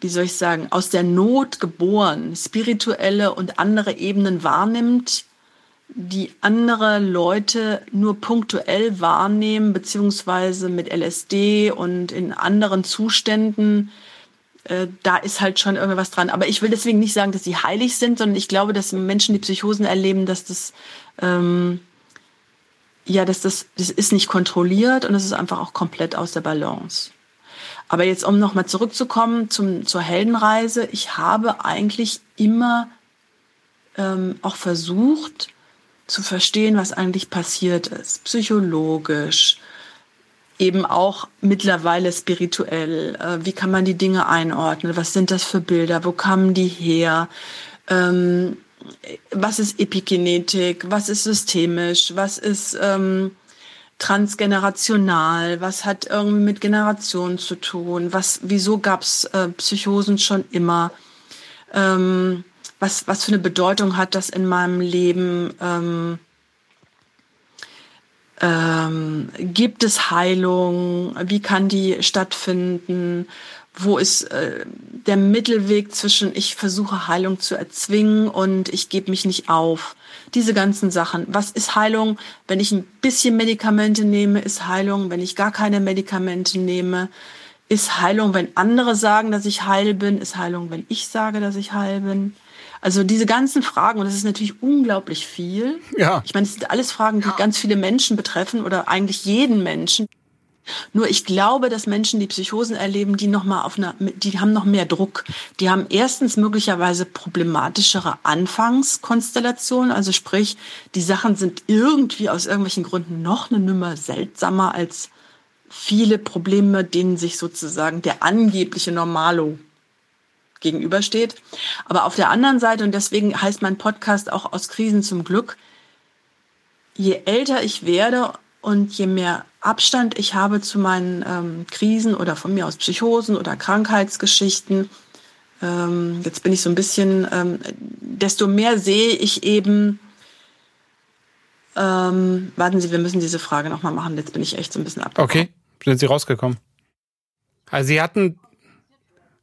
wie soll ich sagen, aus der Not geboren, spirituelle und andere Ebenen wahrnimmt, die andere Leute nur punktuell wahrnehmen, beziehungsweise mit LSD und in anderen Zuständen. Äh, da ist halt schon irgendwas dran. Aber ich will deswegen nicht sagen, dass sie heilig sind, sondern ich glaube, dass Menschen, die Psychosen erleben, dass das, ähm, ja, dass das, das ist nicht kontrolliert und es ist einfach auch komplett aus der Balance. Aber jetzt, um nochmal zurückzukommen zum, zur Heldenreise, ich habe eigentlich immer ähm, auch versucht zu verstehen, was eigentlich passiert ist, psychologisch, eben auch mittlerweile spirituell. Äh, wie kann man die Dinge einordnen? Was sind das für Bilder? Wo kamen die her? Ähm, was ist Epigenetik? Was ist systemisch? Was ist ähm, transgenerational, was hat irgendwie mit Generationen zu tun, was, wieso gab's äh, Psychosen schon immer, ähm, was, was für eine Bedeutung hat das in meinem Leben, ähm, ähm, gibt es Heilung, wie kann die stattfinden, wo ist äh, der Mittelweg zwischen ich versuche Heilung zu erzwingen und ich gebe mich nicht auf diese ganzen Sachen. Was ist Heilung? Wenn ich ein bisschen Medikamente nehme, ist Heilung. Wenn ich gar keine Medikamente nehme, ist Heilung. Wenn andere sagen, dass ich heil bin, ist Heilung, wenn ich sage, dass ich heil bin. Also diese ganzen Fragen, und das ist natürlich unglaublich viel. Ja. Ich meine, es sind alles Fragen, die ja. ganz viele Menschen betreffen oder eigentlich jeden Menschen. Nur ich glaube, dass Menschen, die Psychosen erleben, die noch mal auf einer, die haben noch mehr Druck. Die haben erstens möglicherweise problematischere Anfangskonstellationen, also sprich, die Sachen sind irgendwie aus irgendwelchen Gründen noch eine Nummer seltsamer als viele Probleme, denen sich sozusagen der angebliche Normalo gegenübersteht. Aber auf der anderen Seite, und deswegen heißt mein Podcast auch aus Krisen zum Glück, je älter ich werde und je mehr Abstand ich habe zu meinen ähm, Krisen oder von mir aus Psychosen oder Krankheitsgeschichten, ähm, jetzt bin ich so ein bisschen, ähm, desto mehr sehe ich eben, ähm, warten Sie, wir müssen diese Frage nochmal machen, jetzt bin ich echt so ein bisschen abgekommen. Okay, sind Sie rausgekommen? Also Sie hatten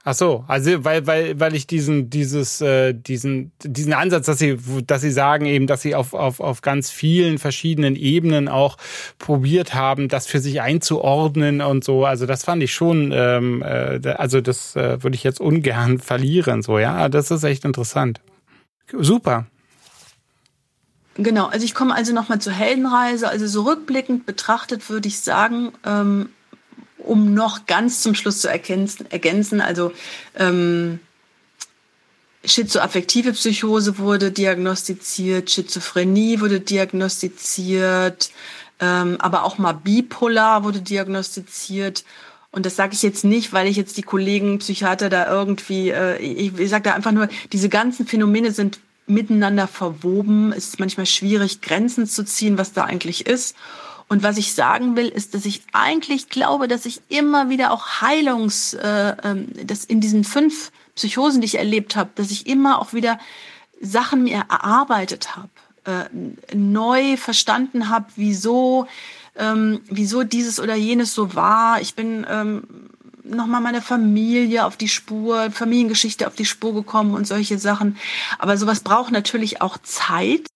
Ach so, also weil weil weil ich diesen dieses äh, diesen diesen Ansatz, dass sie dass sie sagen eben, dass sie auf auf auf ganz vielen verschiedenen Ebenen auch probiert haben, das für sich einzuordnen und so. Also das fand ich schon, ähm, äh, also das äh, würde ich jetzt ungern verlieren. So ja, das ist echt interessant. Super. Genau, also ich komme also nochmal zur Heldenreise. Also so rückblickend betrachtet würde ich sagen, ähm, um noch ganz zum Schluss zu ergänzen, also ähm, schizoaffektive Psychose wurde diagnostiziert, Schizophrenie wurde diagnostiziert, ähm, aber auch mal bipolar wurde diagnostiziert. Und das sage ich jetzt nicht, weil ich jetzt die Kollegen Psychiater da irgendwie, äh, ich, ich sage da einfach nur, diese ganzen Phänomene sind miteinander verwoben. Es ist manchmal schwierig, Grenzen zu ziehen, was da eigentlich ist. Und was ich sagen will, ist, dass ich eigentlich glaube, dass ich immer wieder auch Heilungs, äh, ähm, das in diesen fünf Psychosen, die ich erlebt habe, dass ich immer auch wieder Sachen mir erarbeitet habe, äh, neu verstanden habe, wieso, ähm, wieso dieses oder jenes so war. Ich bin ähm, nochmal meine Familie auf die Spur, Familiengeschichte auf die Spur gekommen und solche Sachen. Aber sowas braucht natürlich auch Zeit.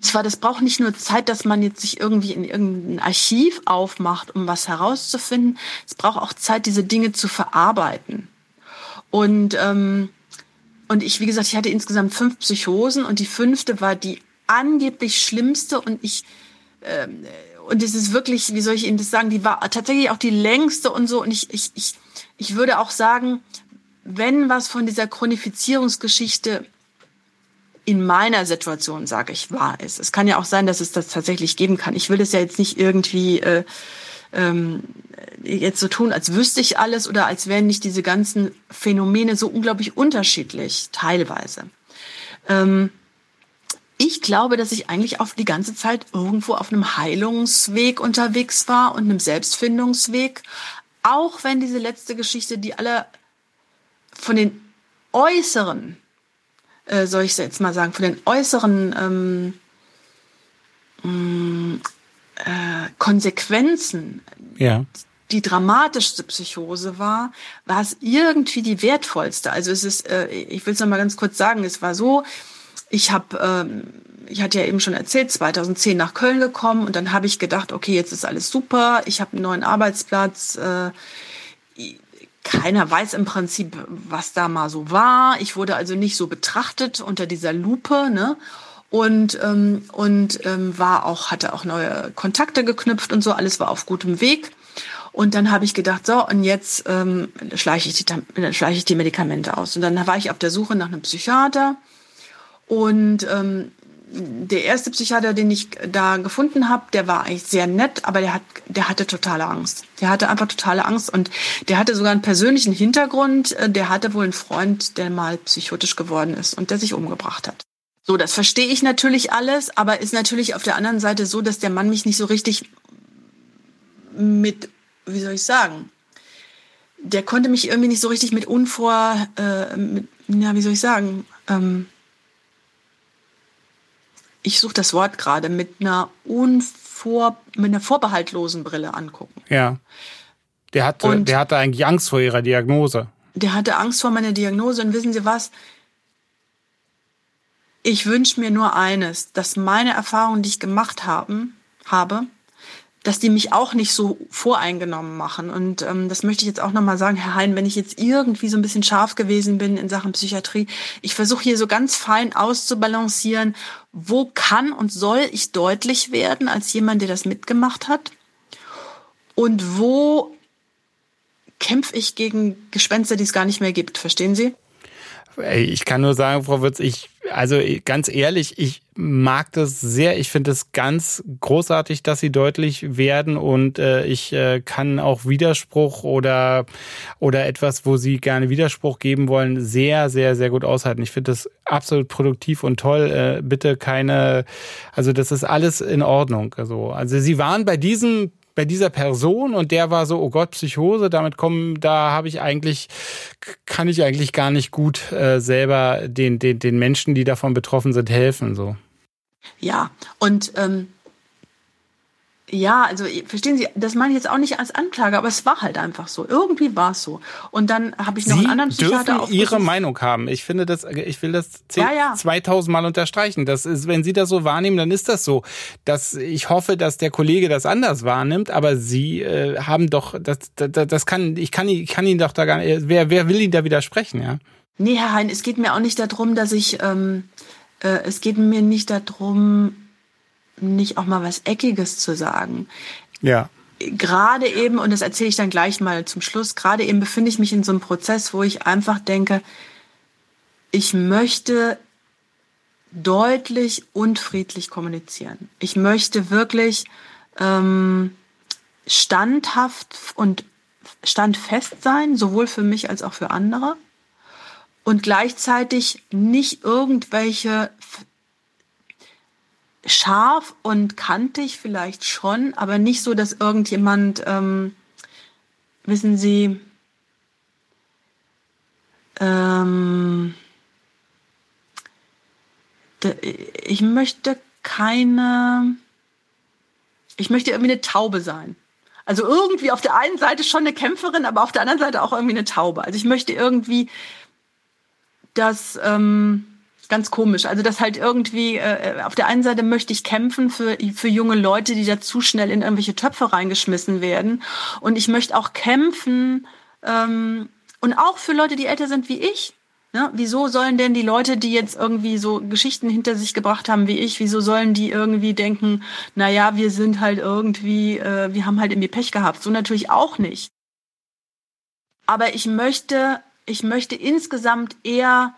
Zwar, das braucht nicht nur Zeit, dass man jetzt sich irgendwie in irgendein Archiv aufmacht, um was herauszufinden. Es braucht auch Zeit, diese Dinge zu verarbeiten. Und, ähm, und ich, wie gesagt, ich hatte insgesamt fünf Psychosen und die fünfte war die angeblich schlimmste und ich ähm, und es ist wirklich, wie soll ich Ihnen das sagen, die war tatsächlich auch die längste und so und ich ich ich ich würde auch sagen, wenn was von dieser Chronifizierungsgeschichte in meiner Situation, sage ich, wahr ist. Es kann ja auch sein, dass es das tatsächlich geben kann. Ich will es ja jetzt nicht irgendwie äh, ähm, jetzt so tun, als wüsste ich alles oder als wären nicht diese ganzen Phänomene so unglaublich unterschiedlich, teilweise. Ähm, ich glaube, dass ich eigentlich auf die ganze Zeit irgendwo auf einem Heilungsweg unterwegs war und einem Selbstfindungsweg. Auch wenn diese letzte Geschichte, die alle von den äußeren äh, soll ich jetzt mal sagen, von den äußeren ähm, mm, äh, Konsequenzen, ja. die dramatischste Psychose war, war es irgendwie die wertvollste. Also es ist, äh, ich will es noch mal ganz kurz sagen, es war so, ich habe, ähm, ich hatte ja eben schon erzählt, 2010 nach Köln gekommen und dann habe ich gedacht, okay, jetzt ist alles super, ich habe einen neuen Arbeitsplatz. Äh, keiner weiß im Prinzip, was da mal so war. Ich wurde also nicht so betrachtet unter dieser Lupe, ne? Und, ähm, und ähm, war auch, hatte auch neue Kontakte geknüpft und so, alles war auf gutem Weg. Und dann habe ich gedacht, so, und jetzt ähm, schleiche, ich die, schleiche ich die Medikamente aus. Und dann war ich auf der Suche nach einem Psychiater. Und ähm, der erste Psychiater, den ich da gefunden habe, der war eigentlich sehr nett, aber der hat, der hatte totale Angst. Der hatte einfach totale Angst und der hatte sogar einen persönlichen Hintergrund. Äh, der hatte wohl einen Freund, der mal psychotisch geworden ist und der sich umgebracht hat. So, das verstehe ich natürlich alles, aber ist natürlich auf der anderen Seite so, dass der Mann mich nicht so richtig mit, wie soll ich sagen, der konnte mich irgendwie nicht so richtig mit unvor, äh, mit, ja, wie soll ich sagen, ähm, ich suche das Wort gerade, mit einer unvor, mit einer vorbehaltlosen Brille angucken. Ja. Der hatte, und der hatte eigentlich Angst vor ihrer Diagnose. Der hatte Angst vor meiner Diagnose und wissen Sie was? Ich wünsche mir nur eines, dass meine Erfahrungen, die ich gemacht haben, habe, dass die mich auch nicht so voreingenommen machen. Und ähm, das möchte ich jetzt auch nochmal sagen, Herr Hein, wenn ich jetzt irgendwie so ein bisschen scharf gewesen bin in Sachen Psychiatrie, ich versuche hier so ganz fein auszubalancieren, wo kann und soll ich deutlich werden als jemand, der das mitgemacht hat? Und wo kämpfe ich gegen Gespenster, die es gar nicht mehr gibt? Verstehen Sie? Ich kann nur sagen, Frau Würz, ich, also ganz ehrlich, ich mag das sehr. Ich finde es ganz großartig, dass sie deutlich werden und äh, ich äh, kann auch Widerspruch oder oder etwas, wo sie gerne Widerspruch geben wollen, sehr, sehr, sehr gut aushalten. Ich finde das absolut produktiv und toll. Äh, bitte keine, also das ist alles in Ordnung. Also, also sie waren bei diesem bei dieser Person und der war so, oh Gott, Psychose, damit kommen, da habe ich eigentlich, kann ich eigentlich gar nicht gut äh, selber den, den, den Menschen, die davon betroffen sind, helfen. So. Ja, und ähm, ja, also verstehen Sie, das meine ich jetzt auch nicht als Anklage, aber es war halt einfach so. Irgendwie war es so. Und dann habe ich noch Sie einen anderen Psychiater dürfen Ihre Meinung haben. Ich finde das, ich will das 10, ja, ja. 2000 Mal unterstreichen. Das ist, wenn Sie das so wahrnehmen, dann ist das so. Dass ich hoffe, dass der Kollege das anders wahrnimmt, aber Sie äh, haben doch, das, das, das kann, ich kann, ich kann Ihnen doch da gar nicht, wer, wer will Ihnen da widersprechen, ja? Nee, Herr Hein, es geht mir auch nicht darum, dass ich, ähm, äh, es geht mir nicht darum, nicht auch mal was Eckiges zu sagen. Ja. Gerade eben, und das erzähle ich dann gleich mal zum Schluss, gerade eben befinde ich mich in so einem Prozess, wo ich einfach denke, ich möchte deutlich und friedlich kommunizieren. Ich möchte wirklich ähm, standhaft und standfest sein, sowohl für mich als auch für andere. Und gleichzeitig nicht irgendwelche scharf und kantig vielleicht schon, aber nicht so, dass irgendjemand, ähm, wissen Sie, ähm, ich möchte keine, ich möchte irgendwie eine Taube sein. Also irgendwie auf der einen Seite schon eine Kämpferin, aber auf der anderen Seite auch irgendwie eine Taube. Also ich möchte irgendwie, dass ähm, ganz komisch. Also das halt irgendwie, äh, auf der einen Seite möchte ich kämpfen für, für junge Leute, die da zu schnell in irgendwelche Töpfe reingeschmissen werden. Und ich möchte auch kämpfen ähm, und auch für Leute, die älter sind wie ich. Ne? Wieso sollen denn die Leute, die jetzt irgendwie so Geschichten hinter sich gebracht haben wie ich, wieso sollen die irgendwie denken, na ja, wir sind halt irgendwie, äh, wir haben halt irgendwie Pech gehabt. So natürlich auch nicht. Aber ich möchte, ich möchte insgesamt eher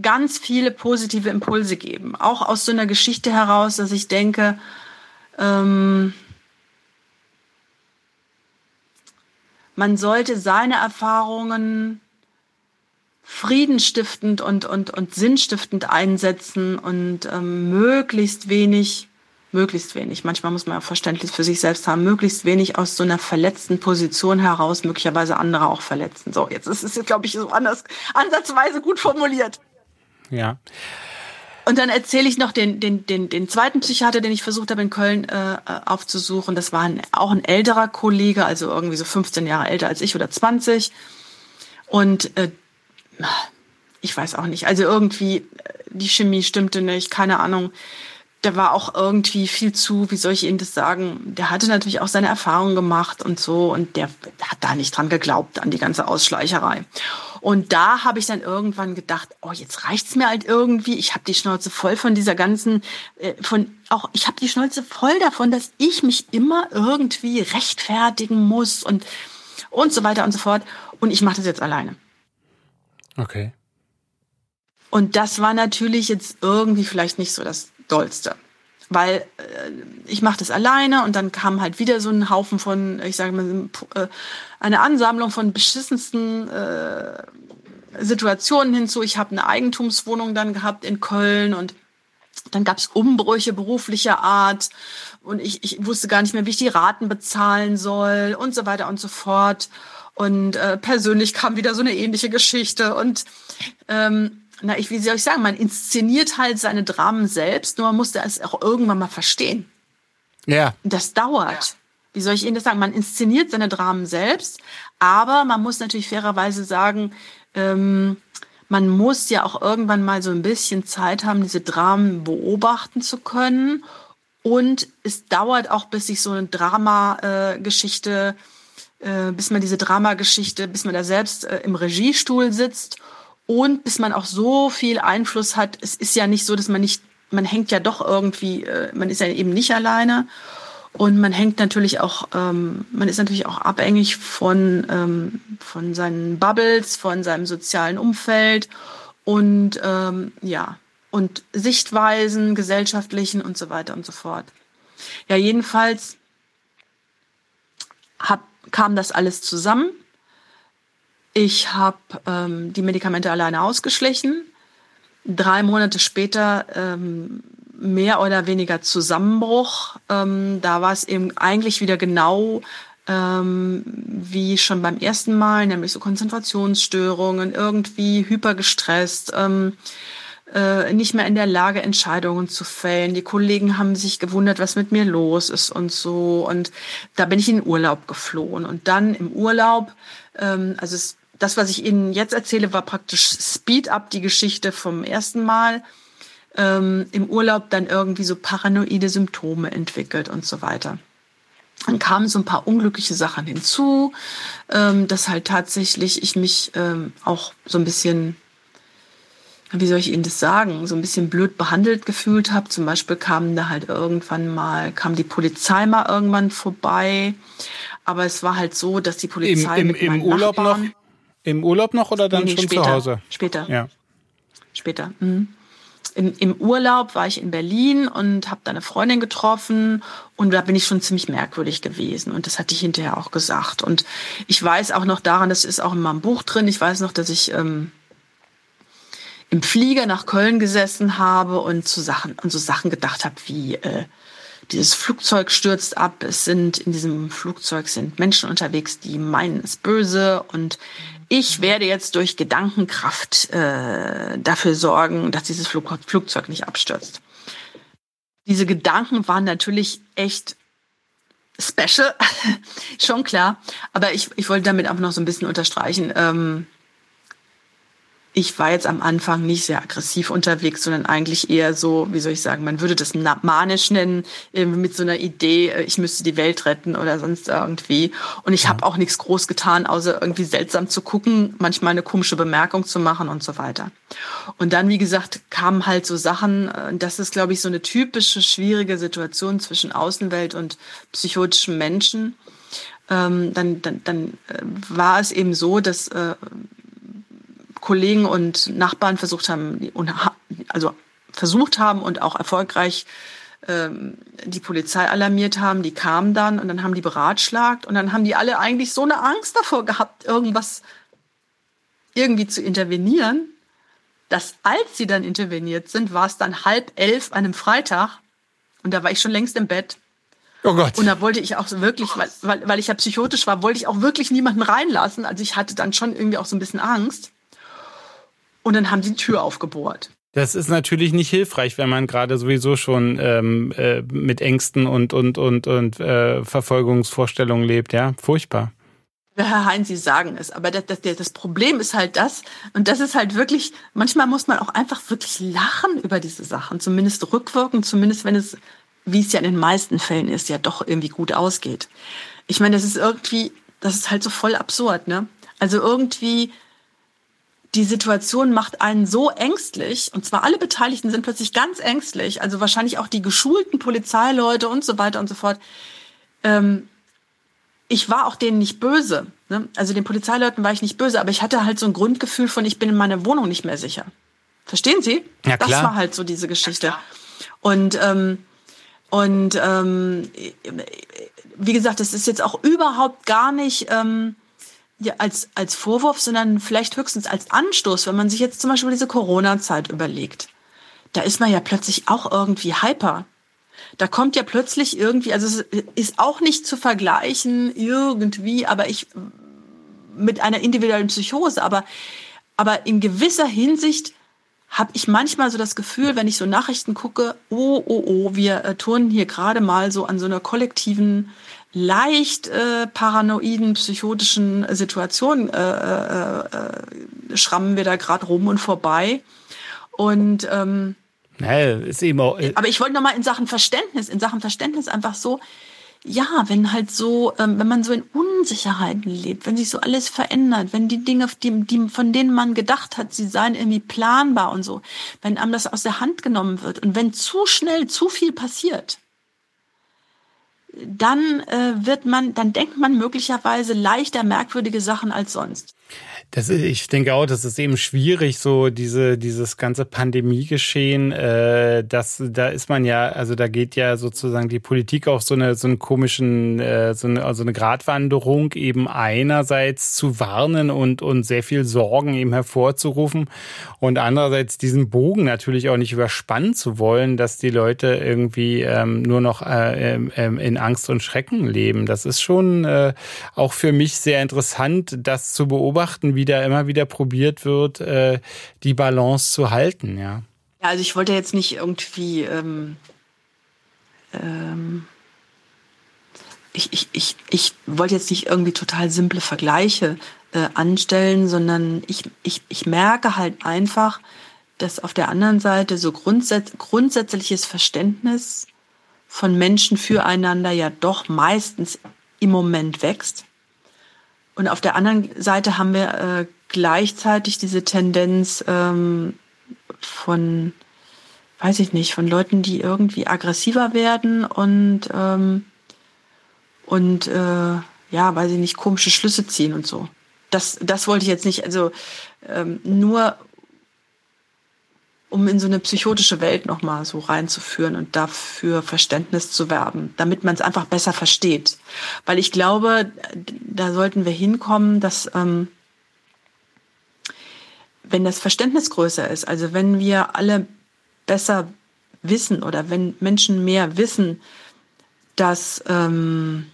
ganz viele positive Impulse geben. Auch aus so einer Geschichte heraus, dass ich denke, ähm, man sollte seine Erfahrungen friedenstiftend und, und, und sinnstiftend einsetzen und ähm, möglichst wenig, möglichst wenig, manchmal muss man ja Verständnis für sich selbst haben, möglichst wenig aus so einer verletzten Position heraus möglicherweise andere auch verletzen. So, jetzt ist es, glaube ich, so anders, ansatzweise gut formuliert. Ja. Und dann erzähle ich noch den, den, den, den zweiten Psychiater, den ich versucht habe in Köln äh, aufzusuchen. Das war ein, auch ein älterer Kollege, also irgendwie so 15 Jahre älter als ich oder 20. Und äh, ich weiß auch nicht. Also irgendwie, äh, die Chemie stimmte nicht, keine Ahnung. Der war auch irgendwie viel zu, wie soll ich Ihnen das sagen? Der hatte natürlich auch seine Erfahrungen gemacht und so und der hat da nicht dran geglaubt, an die ganze Ausschleicherei. Und da habe ich dann irgendwann gedacht, oh, jetzt reicht's mir halt irgendwie. Ich habe die Schnauze voll von dieser ganzen, äh, von auch, ich habe die Schnauze voll davon, dass ich mich immer irgendwie rechtfertigen muss und und so weiter und so fort. Und ich mache das jetzt alleine. Okay. Und das war natürlich jetzt irgendwie vielleicht nicht so das Dollste. Weil äh, ich mache das alleine und dann kam halt wieder so ein Haufen von, ich sage mal, äh, eine Ansammlung von beschissensten äh, Situationen hinzu. Ich habe eine Eigentumswohnung dann gehabt in Köln und dann gab es Umbrüche beruflicher Art und ich, ich wusste gar nicht mehr, wie ich die Raten bezahlen soll und so weiter und so fort. Und äh, persönlich kam wieder so eine ähnliche Geschichte. Und ähm, na, ich, wie soll ich sagen, man inszeniert halt seine Dramen selbst, nur man musste es auch irgendwann mal verstehen. Ja. Das dauert. Ja. Wie soll ich Ihnen das sagen? Man inszeniert seine Dramen selbst, aber man muss natürlich fairerweise sagen, ähm, man muss ja auch irgendwann mal so ein bisschen Zeit haben, diese Dramen beobachten zu können. Und es dauert auch, bis sich so eine Dramageschichte äh, äh, bis man diese Dramageschichte, bis man da selbst äh, im Regiestuhl sitzt und bis man auch so viel Einfluss hat. Es ist ja nicht so, dass man nicht, man hängt ja doch irgendwie, äh, man ist ja eben nicht alleine. Und man hängt natürlich auch, ähm, man ist natürlich auch abhängig von, ähm, von seinen Bubbles, von seinem sozialen Umfeld und ähm, ja, und Sichtweisen, gesellschaftlichen und so weiter und so fort. Ja, jedenfalls hab, kam das alles zusammen. Ich habe ähm, die Medikamente alleine ausgeschlichen. Drei Monate später ähm, mehr oder weniger Zusammenbruch. Ähm, da war es eben eigentlich wieder genau ähm, wie schon beim ersten Mal, nämlich so Konzentrationsstörungen, irgendwie hypergestresst. Ähm, äh, nicht mehr in der Lage, Entscheidungen zu fällen. Die Kollegen haben sich gewundert, was mit mir los ist und so. Und da bin ich in den Urlaub geflohen. Und dann im Urlaub, ähm, also es, das, was ich Ihnen jetzt erzähle, war praktisch Speed up die Geschichte vom ersten Mal. Ähm, Im Urlaub dann irgendwie so paranoide Symptome entwickelt und so weiter. Dann kamen so ein paar unglückliche Sachen hinzu, ähm, dass halt tatsächlich ich mich ähm, auch so ein bisschen wie soll ich Ihnen das sagen, so ein bisschen blöd behandelt gefühlt habe. Zum Beispiel kam da halt irgendwann mal, kam die Polizei mal irgendwann vorbei. Aber es war halt so, dass die Polizei Im, im, im Urlaub Nachbarn, noch? Im Urlaub noch oder dann nee, nee, schon später, zu Hause? Später. Ja. Später. Mhm. In, Im Urlaub war ich in Berlin und habe da eine Freundin getroffen und da bin ich schon ziemlich merkwürdig gewesen und das hatte ich hinterher auch gesagt. Und ich weiß auch noch daran, das ist auch in meinem Buch drin, ich weiß noch, dass ich ähm, im Flieger nach Köln gesessen habe und zu Sachen und so Sachen gedacht habe wie äh, dieses Flugzeug stürzt ab, es sind in diesem Flugzeug sind Menschen unterwegs, die meinen es böse und ich werde jetzt durch Gedankenkraft äh, dafür sorgen, dass dieses Flug Flugzeug nicht abstürzt. Diese Gedanken waren natürlich echt special, schon klar. Aber ich, ich wollte damit auch noch so ein bisschen unterstreichen. Ähm, ich war jetzt am Anfang nicht sehr aggressiv unterwegs, sondern eigentlich eher so, wie soll ich sagen, man würde das manisch nennen, mit so einer Idee, äh, ich müsste die Welt retten oder sonst irgendwie. Und ich ja. habe auch nichts groß getan, außer irgendwie seltsam zu gucken, manchmal eine komische Bemerkung zu machen und so weiter. Und dann, wie gesagt, kamen halt so Sachen, äh, das ist, glaube ich, so eine typische schwierige Situation zwischen Außenwelt und psychotischen Menschen. Ähm, dann, dann, dann äh, war es eben so, dass äh, Kollegen und Nachbarn versucht haben, also versucht haben und auch erfolgreich ähm, die Polizei alarmiert haben. Die kamen dann und dann haben die beratschlagt und dann haben die alle eigentlich so eine Angst davor gehabt, irgendwas irgendwie zu intervenieren, dass als sie dann interveniert sind, war es dann halb elf an einem Freitag und da war ich schon längst im Bett. Oh Gott. Und da wollte ich auch wirklich, weil, weil, weil ich ja psychotisch war, wollte ich auch wirklich niemanden reinlassen. Also ich hatte dann schon irgendwie auch so ein bisschen Angst. Und dann haben sie die Tür aufgebohrt. Das ist natürlich nicht hilfreich, wenn man gerade sowieso schon ähm, äh, mit Ängsten und und und und äh, Verfolgungsvorstellungen lebt, ja, furchtbar. Herr Heinz, Sie sagen es, aber das, das, das Problem ist halt das, und das ist halt wirklich, manchmal muss man auch einfach wirklich lachen über diese Sachen, zumindest rückwirkend, zumindest wenn es, wie es ja in den meisten Fällen ist, ja doch irgendwie gut ausgeht. Ich meine, das ist irgendwie, das ist halt so voll absurd, ne? Also irgendwie die Situation macht einen so ängstlich, und zwar alle Beteiligten sind plötzlich ganz ängstlich, also wahrscheinlich auch die geschulten Polizeileute und so weiter und so fort. Ähm, ich war auch denen nicht böse. Ne? Also den Polizeileuten war ich nicht böse, aber ich hatte halt so ein Grundgefühl von, ich bin in meiner Wohnung nicht mehr sicher. Verstehen Sie? Ja, klar. Das war halt so diese Geschichte. Und, ähm, und ähm, wie gesagt, das ist jetzt auch überhaupt gar nicht. Ähm, ja, als, als Vorwurf, sondern vielleicht höchstens als Anstoß, wenn man sich jetzt zum Beispiel diese Corona-Zeit überlegt. Da ist man ja plötzlich auch irgendwie hyper. Da kommt ja plötzlich irgendwie, also es ist auch nicht zu vergleichen irgendwie, aber ich mit einer individuellen Psychose, aber, aber in gewisser Hinsicht habe ich manchmal so das Gefühl, wenn ich so Nachrichten gucke, oh, oh, oh, wir äh, turnen hier gerade mal so an so einer kollektiven leicht äh, paranoiden, psychotischen Situationen äh, äh, äh, schrammen wir da gerade rum und vorbei. Und ähm, naja, ist eben auch, äh aber ich wollte noch mal in Sachen Verständnis, in Sachen Verständnis einfach so, ja, wenn halt so, ähm, wenn man so in Unsicherheiten lebt, wenn sich so alles verändert, wenn die Dinge, die, die, von denen man gedacht hat, sie seien irgendwie planbar und so, wenn einem das aus der Hand genommen wird und wenn zu schnell zu viel passiert, dann äh, wird man, dann denkt man möglicherweise leichter merkwürdige Sachen als sonst. Das ich denke auch, das ist eben schwierig, so diese, dieses ganze Pandemiegeschehen, äh, das, da ist man ja, also da geht ja sozusagen die Politik auf so eine, so einen komischen, äh, so eine, also eine Gratwanderung, eben einerseits zu warnen und, und sehr viel Sorgen eben hervorzurufen und andererseits diesen Bogen natürlich auch nicht überspannen zu wollen, dass die Leute irgendwie ähm, nur noch äh, ähm, in Angst und Schrecken leben. Das ist schon äh, auch für mich sehr interessant, das zu beobachten, wie da immer wieder probiert wird, äh, die Balance zu halten, ja. Ja, also ich wollte jetzt nicht irgendwie ähm, ähm, ich, ich, ich, ich wollte jetzt nicht irgendwie total simple Vergleiche äh, anstellen, sondern ich, ich, ich merke halt einfach, dass auf der anderen Seite so grundsätz grundsätzliches Verständnis von Menschen füreinander ja doch meistens im Moment wächst. Und auf der anderen Seite haben wir äh, gleichzeitig diese Tendenz ähm, von, weiß ich nicht, von Leuten, die irgendwie aggressiver werden und, ähm, und äh, ja, weiß ich nicht, komische Schlüsse ziehen und so. Das, das wollte ich jetzt nicht, also ähm, nur um in so eine psychotische Welt nochmal so reinzuführen und dafür Verständnis zu werben, damit man es einfach besser versteht. Weil ich glaube, da sollten wir hinkommen, dass ähm, wenn das Verständnis größer ist, also wenn wir alle besser wissen oder wenn Menschen mehr wissen, dass, ähm,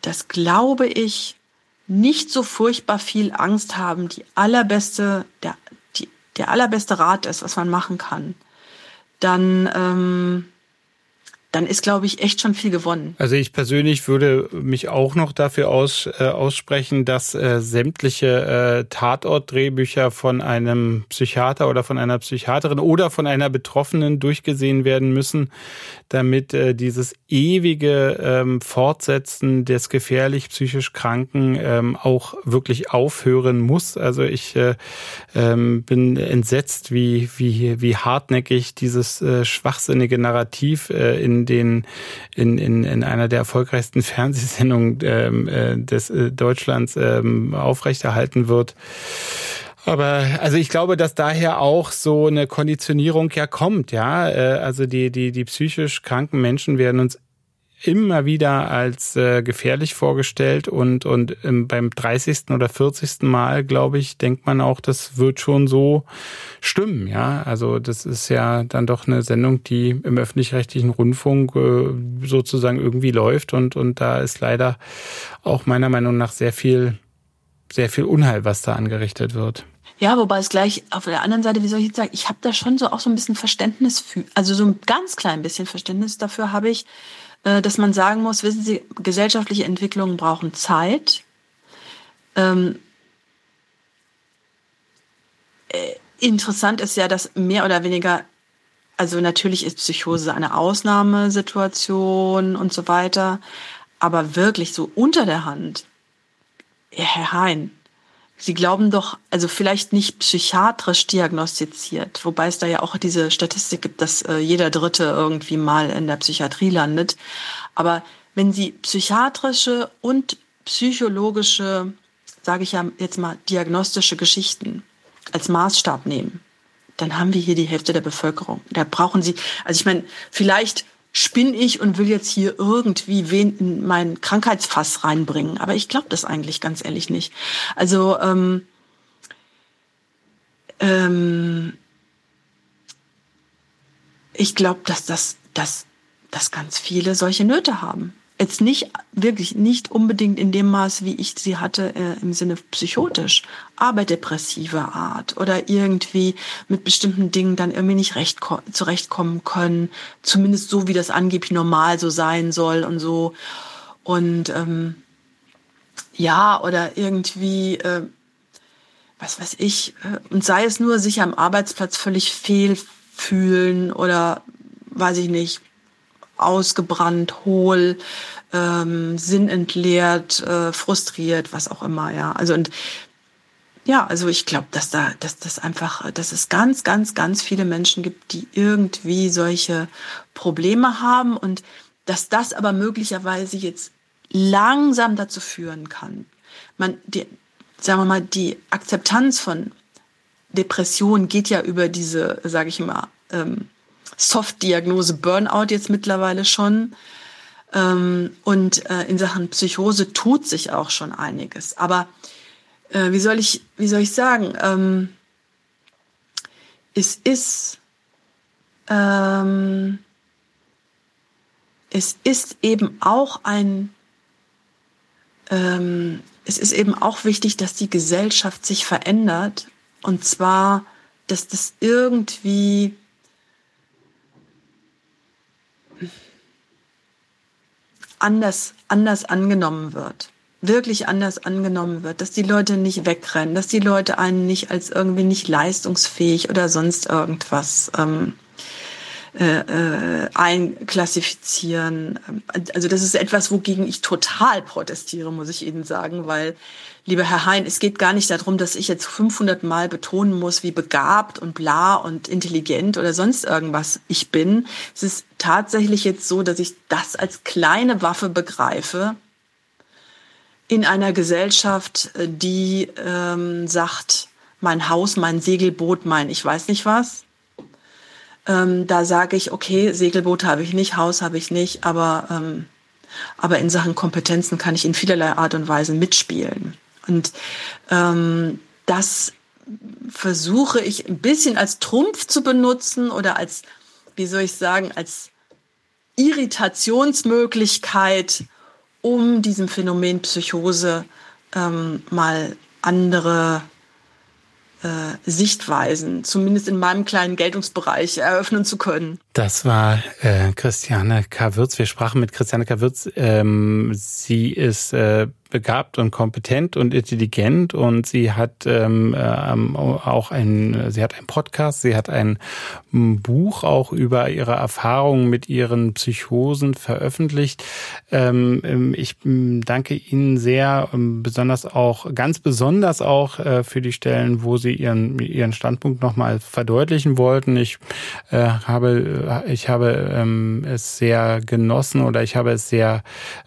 das glaube ich, nicht so furchtbar viel Angst haben, die allerbeste, der der allerbeste Rat ist, was man machen kann, dann, ähm, dann ist, glaube ich, echt schon viel gewonnen. Also ich persönlich würde mich auch noch dafür aus, äh, aussprechen, dass äh, sämtliche äh, Tatortdrehbücher von einem Psychiater oder von einer Psychiaterin oder von einer Betroffenen durchgesehen werden müssen, damit äh, dieses ewige ähm, Fortsetzen des gefährlich psychisch Kranken ähm, auch wirklich aufhören muss. Also ich äh, ähm, bin entsetzt, wie, wie, wie hartnäckig dieses äh, schwachsinnige Narrativ äh, in den in, in, in einer der erfolgreichsten Fernsehsendungen ähm, äh, des äh, Deutschlands ähm, aufrechterhalten wird. Aber also ich glaube, dass daher auch so eine Konditionierung ja kommt, ja. Äh, also die, die, die psychisch kranken Menschen werden uns immer wieder als äh, gefährlich vorgestellt und und ähm, beim 30. oder 40. Mal, glaube ich, denkt man auch, das wird schon so stimmen, ja? Also das ist ja dann doch eine Sendung, die im öffentlich-rechtlichen Rundfunk äh, sozusagen irgendwie läuft und und da ist leider auch meiner Meinung nach sehr viel sehr viel Unheil, was da angerichtet wird. Ja, wobei es gleich auf der anderen Seite, wie soll ich jetzt sagen, ich habe da schon so auch so ein bisschen Verständnis für, also so ein ganz klein bisschen Verständnis dafür habe ich, dass man sagen muss, wissen Sie, gesellschaftliche Entwicklungen brauchen Zeit. Ähm, äh, interessant ist ja, dass mehr oder weniger, also natürlich ist Psychose eine Ausnahmesituation und so weiter, aber wirklich so unter der Hand, Herr Hein, Sie glauben doch, also vielleicht nicht psychiatrisch diagnostiziert, wobei es da ja auch diese Statistik gibt, dass äh, jeder Dritte irgendwie mal in der Psychiatrie landet. Aber wenn Sie psychiatrische und psychologische, sage ich ja jetzt mal, diagnostische Geschichten als Maßstab nehmen, dann haben wir hier die Hälfte der Bevölkerung. Da brauchen Sie, also ich meine, vielleicht spinne ich und will jetzt hier irgendwie wen in mein Krankheitsfass reinbringen. Aber ich glaube das eigentlich ganz ehrlich nicht. Also ähm, ähm, ich glaube, dass das, dass, dass ganz viele solche Nöte haben jetzt nicht wirklich nicht unbedingt in dem Maß, wie ich sie hatte äh, im Sinne psychotisch, aber depressive Art oder irgendwie mit bestimmten Dingen dann irgendwie nicht recht zurechtkommen können, zumindest so wie das angeblich normal so sein soll und so. Und ähm, ja oder irgendwie äh, was weiß ich äh, und sei es nur sich am Arbeitsplatz völlig fehl fühlen oder weiß ich nicht ausgebrannt, hohl, ähm, sinnentleert, äh, frustriert, was auch immer, ja. Also und ja, also ich glaube, dass da, dass das einfach, dass es ganz, ganz, ganz viele Menschen gibt, die irgendwie solche Probleme haben und dass das aber möglicherweise jetzt langsam dazu führen kann. Man, die, sagen wir mal, die Akzeptanz von Depression geht ja über diese, sage ich mal, ähm, Soft-Diagnose Burnout jetzt mittlerweile schon. Ähm, und äh, in Sachen Psychose tut sich auch schon einiges. Aber äh, wie soll ich, wie soll ich sagen? Ähm, es ist, ähm, es ist eben auch ein, ähm, es ist eben auch wichtig, dass die Gesellschaft sich verändert. Und zwar, dass das irgendwie anders, anders angenommen wird. Wirklich anders angenommen wird, dass die Leute nicht wegrennen, dass die Leute einen nicht als irgendwie nicht leistungsfähig oder sonst irgendwas ähm, äh, äh, einklassifizieren. Also das ist etwas, wogegen ich total protestiere, muss ich Ihnen sagen, weil lieber Herr Hein, es geht gar nicht darum, dass ich jetzt 500 Mal betonen muss, wie begabt und bla und intelligent oder sonst irgendwas ich bin. Es ist tatsächlich jetzt so, dass ich das als kleine Waffe begreife in einer Gesellschaft, die ähm, sagt, mein Haus, mein Segelboot, mein ich weiß nicht was. Ähm, da sage ich, okay, Segelboot habe ich nicht, Haus habe ich nicht, aber, ähm, aber in Sachen Kompetenzen kann ich in vielerlei Art und Weise mitspielen. Und ähm, das versuche ich ein bisschen als Trumpf zu benutzen oder als, wie soll ich sagen, als Irritationsmöglichkeit, um diesem Phänomen Psychose ähm, mal andere Sichtweisen, zumindest in meinem kleinen Geltungsbereich, eröffnen zu können. Das war äh, Christiane Kawürz. Wir sprachen mit Christiane Kawürz. Ähm, sie ist äh, begabt und kompetent und intelligent und sie hat ähm, ähm, auch ein, sie hat ein Podcast, sie hat ein Buch auch über ihre Erfahrungen mit ihren Psychosen veröffentlicht. Ähm, ähm ich danke Ihnen sehr, ähm, besonders auch, ganz besonders auch äh, für die Stellen, wo Sie Ihren, Ihren Standpunkt nochmal verdeutlichen wollten. Ich äh, habe, ich habe ähm, es sehr genossen oder ich habe es sehr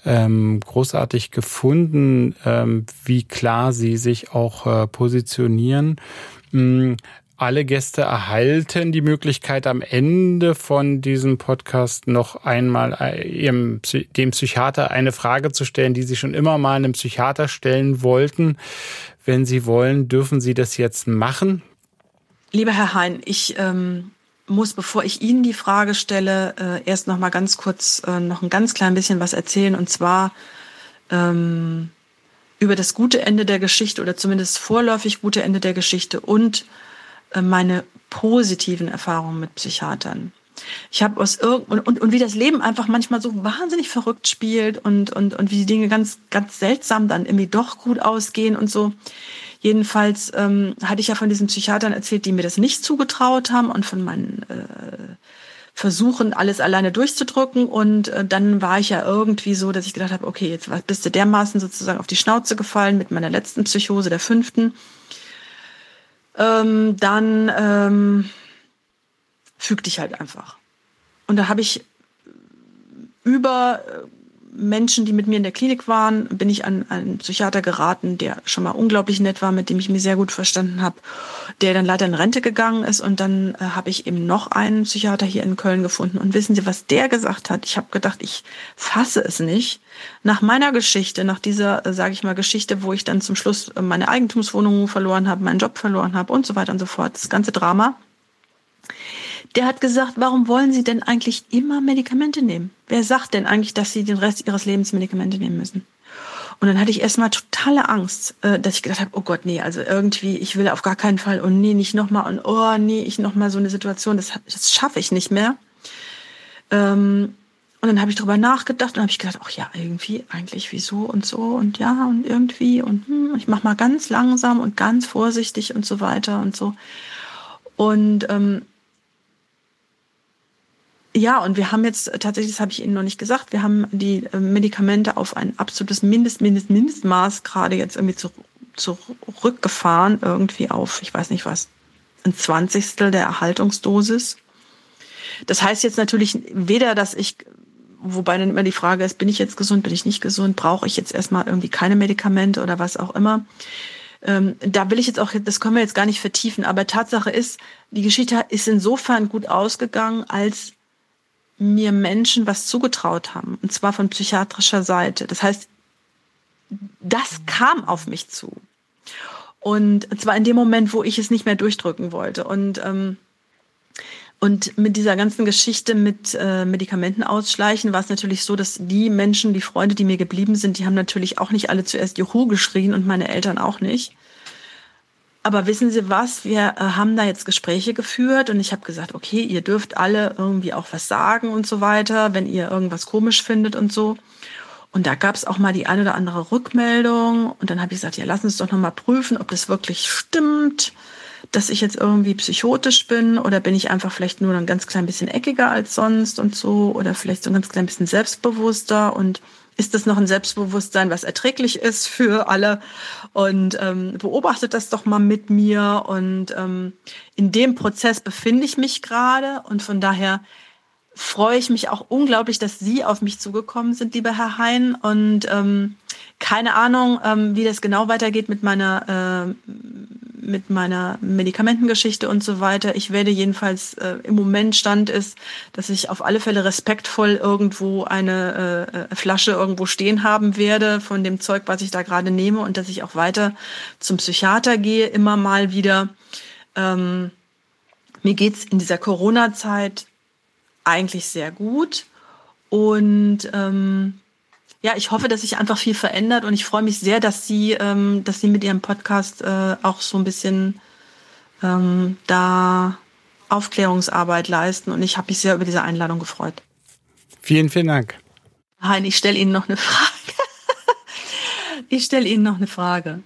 ähm, großartig gefunden, finden, ähm, wie klar sie sich auch äh, positionieren. Mm, alle Gäste erhalten die Möglichkeit, am Ende von diesem Podcast noch einmal äh, ihrem, dem Psychiater eine Frage zu stellen, die sie schon immer mal einem Psychiater stellen wollten. Wenn Sie wollen, dürfen Sie das jetzt machen. Lieber Herr Hein, ich ähm, muss, bevor ich Ihnen die Frage stelle, äh, erst noch mal ganz kurz äh, noch ein ganz klein bisschen was erzählen. Und zwar ähm, über das gute Ende der Geschichte oder zumindest vorläufig gute Ende der Geschichte und äh, meine positiven Erfahrungen mit Psychiatern. Ich habe aus irgend und, und, wie das Leben einfach manchmal so wahnsinnig verrückt spielt und, und, und wie die Dinge ganz, ganz seltsam dann irgendwie doch gut ausgehen und so. Jedenfalls ähm, hatte ich ja von diesen Psychiatern erzählt, die mir das nicht zugetraut haben und von meinen äh, versuchen, alles alleine durchzudrücken. Und äh, dann war ich ja irgendwie so, dass ich gedacht habe, okay, jetzt bist du dermaßen sozusagen auf die Schnauze gefallen mit meiner letzten Psychose, der fünften. Ähm, dann ähm, füg dich halt einfach. Und da habe ich über äh, Menschen, die mit mir in der Klinik waren, bin ich an einen Psychiater geraten, der schon mal unglaublich nett war, mit dem ich mich sehr gut verstanden habe, der dann leider in Rente gegangen ist. Und dann äh, habe ich eben noch einen Psychiater hier in Köln gefunden. Und wissen Sie, was der gesagt hat? Ich habe gedacht, ich fasse es nicht. Nach meiner Geschichte, nach dieser, äh, sage ich mal, Geschichte, wo ich dann zum Schluss äh, meine Eigentumswohnung verloren habe, meinen Job verloren habe und so weiter und so fort, das ganze Drama der hat gesagt, warum wollen Sie denn eigentlich immer Medikamente nehmen? Wer sagt denn eigentlich, dass Sie den Rest Ihres Lebens Medikamente nehmen müssen? Und dann hatte ich erstmal totale Angst, äh, dass ich gedacht habe, oh Gott, nee, also irgendwie, ich will auf gar keinen Fall und nee, nicht nochmal und oh nee, ich nochmal so eine Situation, das, das schaffe ich nicht mehr. Ähm, und dann habe ich drüber nachgedacht und habe ich gedacht, ach ja, irgendwie, eigentlich, wieso und so und ja und irgendwie und hm, ich mache mal ganz langsam und ganz vorsichtig und so weiter und so. Und ähm, ja, und wir haben jetzt tatsächlich, das habe ich Ihnen noch nicht gesagt, wir haben die äh, Medikamente auf ein absolutes Mindest, Mindest, Mindestmaß gerade jetzt irgendwie zurückgefahren, irgendwie auf, ich weiß nicht was, ein Zwanzigstel der Erhaltungsdosis. Das heißt jetzt natürlich weder, dass ich, wobei dann immer die Frage ist, bin ich jetzt gesund, bin ich nicht gesund, brauche ich jetzt erstmal irgendwie keine Medikamente oder was auch immer. Ähm, da will ich jetzt auch, das können wir jetzt gar nicht vertiefen, aber Tatsache ist, die Geschichte ist insofern gut ausgegangen, als mir Menschen was zugetraut haben, und zwar von psychiatrischer Seite. Das heißt, das kam auf mich zu. Und zwar in dem Moment, wo ich es nicht mehr durchdrücken wollte. Und, ähm, und mit dieser ganzen Geschichte mit äh, Medikamenten ausschleichen war es natürlich so, dass die Menschen, die Freunde, die mir geblieben sind, die haben natürlich auch nicht alle zuerst Juhu geschrien und meine Eltern auch nicht. Aber wissen Sie was? Wir äh, haben da jetzt Gespräche geführt und ich habe gesagt, okay, ihr dürft alle irgendwie auch was sagen und so weiter, wenn ihr irgendwas komisch findet und so. Und da gab es auch mal die eine oder andere Rückmeldung. Und dann habe ich gesagt, ja, lass uns doch nochmal prüfen, ob das wirklich stimmt, dass ich jetzt irgendwie psychotisch bin oder bin ich einfach vielleicht nur ein ganz klein bisschen eckiger als sonst und so oder vielleicht so ein ganz klein bisschen selbstbewusster und ist das noch ein Selbstbewusstsein, was erträglich ist für alle? Und ähm, beobachtet das doch mal mit mir. Und ähm, in dem Prozess befinde ich mich gerade. Und von daher freue ich mich auch unglaublich, dass Sie auf mich zugekommen sind, lieber Herr Hein. Und ähm, keine Ahnung, ähm, wie das genau weitergeht mit meiner, äh, mit meiner Medikamentengeschichte und so weiter. Ich werde jedenfalls äh, im Moment Stand ist, dass ich auf alle Fälle respektvoll irgendwo eine äh, äh, Flasche irgendwo stehen haben werde von dem Zeug, was ich da gerade nehme und dass ich auch weiter zum Psychiater gehe, immer mal wieder. Ähm, mir geht's in dieser Corona-Zeit eigentlich sehr gut und ähm, ja, ich hoffe, dass sich einfach viel verändert und ich freue mich sehr, dass Sie, ähm, dass Sie mit Ihrem Podcast äh, auch so ein bisschen ähm, da Aufklärungsarbeit leisten. Und ich habe mich sehr über diese Einladung gefreut. Vielen, vielen Dank. Hein, ich stelle Ihnen noch eine Frage. ich stelle Ihnen noch eine Frage.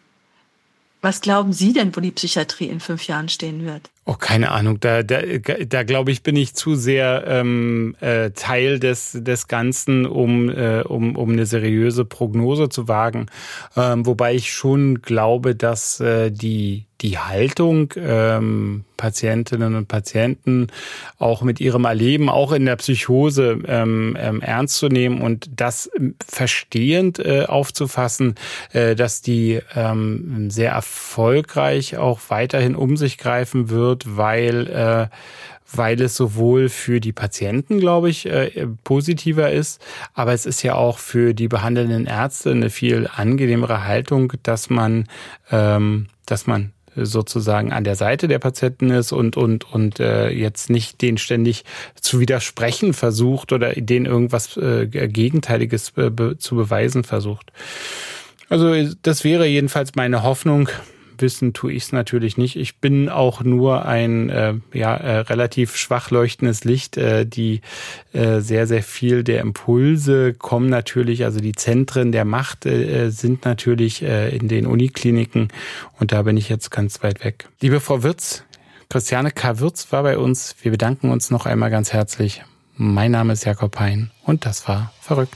Was glauben Sie denn, wo die Psychiatrie in fünf Jahren stehen wird? Oh, keine Ahnung. Da, da, da glaube ich, bin ich zu sehr ähm, äh, Teil des, des Ganzen, um, äh, um, um eine seriöse Prognose zu wagen. Ähm, wobei ich schon glaube, dass äh, die die Haltung ähm, Patientinnen und Patienten auch mit ihrem Erleben, auch in der Psychose ähm, ähm, ernst zu nehmen und das verstehend äh, aufzufassen, äh, dass die ähm, sehr erfolgreich auch weiterhin um sich greifen wird, weil äh, weil es sowohl für die Patienten, glaube ich, äh, positiver ist, aber es ist ja auch für die behandelnden Ärzte eine viel angenehmere Haltung, dass man, ähm, dass man sozusagen an der Seite der Patienten ist und und und äh, jetzt nicht den ständig zu widersprechen versucht oder denen irgendwas äh, Gegenteiliges be zu beweisen versucht. Also das wäre jedenfalls meine Hoffnung, wissen tue ich es natürlich nicht. Ich bin auch nur ein äh, ja, äh, relativ schwach leuchtendes Licht. Äh, die äh, sehr, sehr viel der Impulse kommen natürlich, also die Zentren der Macht äh, sind natürlich äh, in den Unikliniken und da bin ich jetzt ganz weit weg. Liebe Frau Wirz, Christiane K. Wirz war bei uns. Wir bedanken uns noch einmal ganz herzlich. Mein Name ist Jakob Hein und das war verrückt.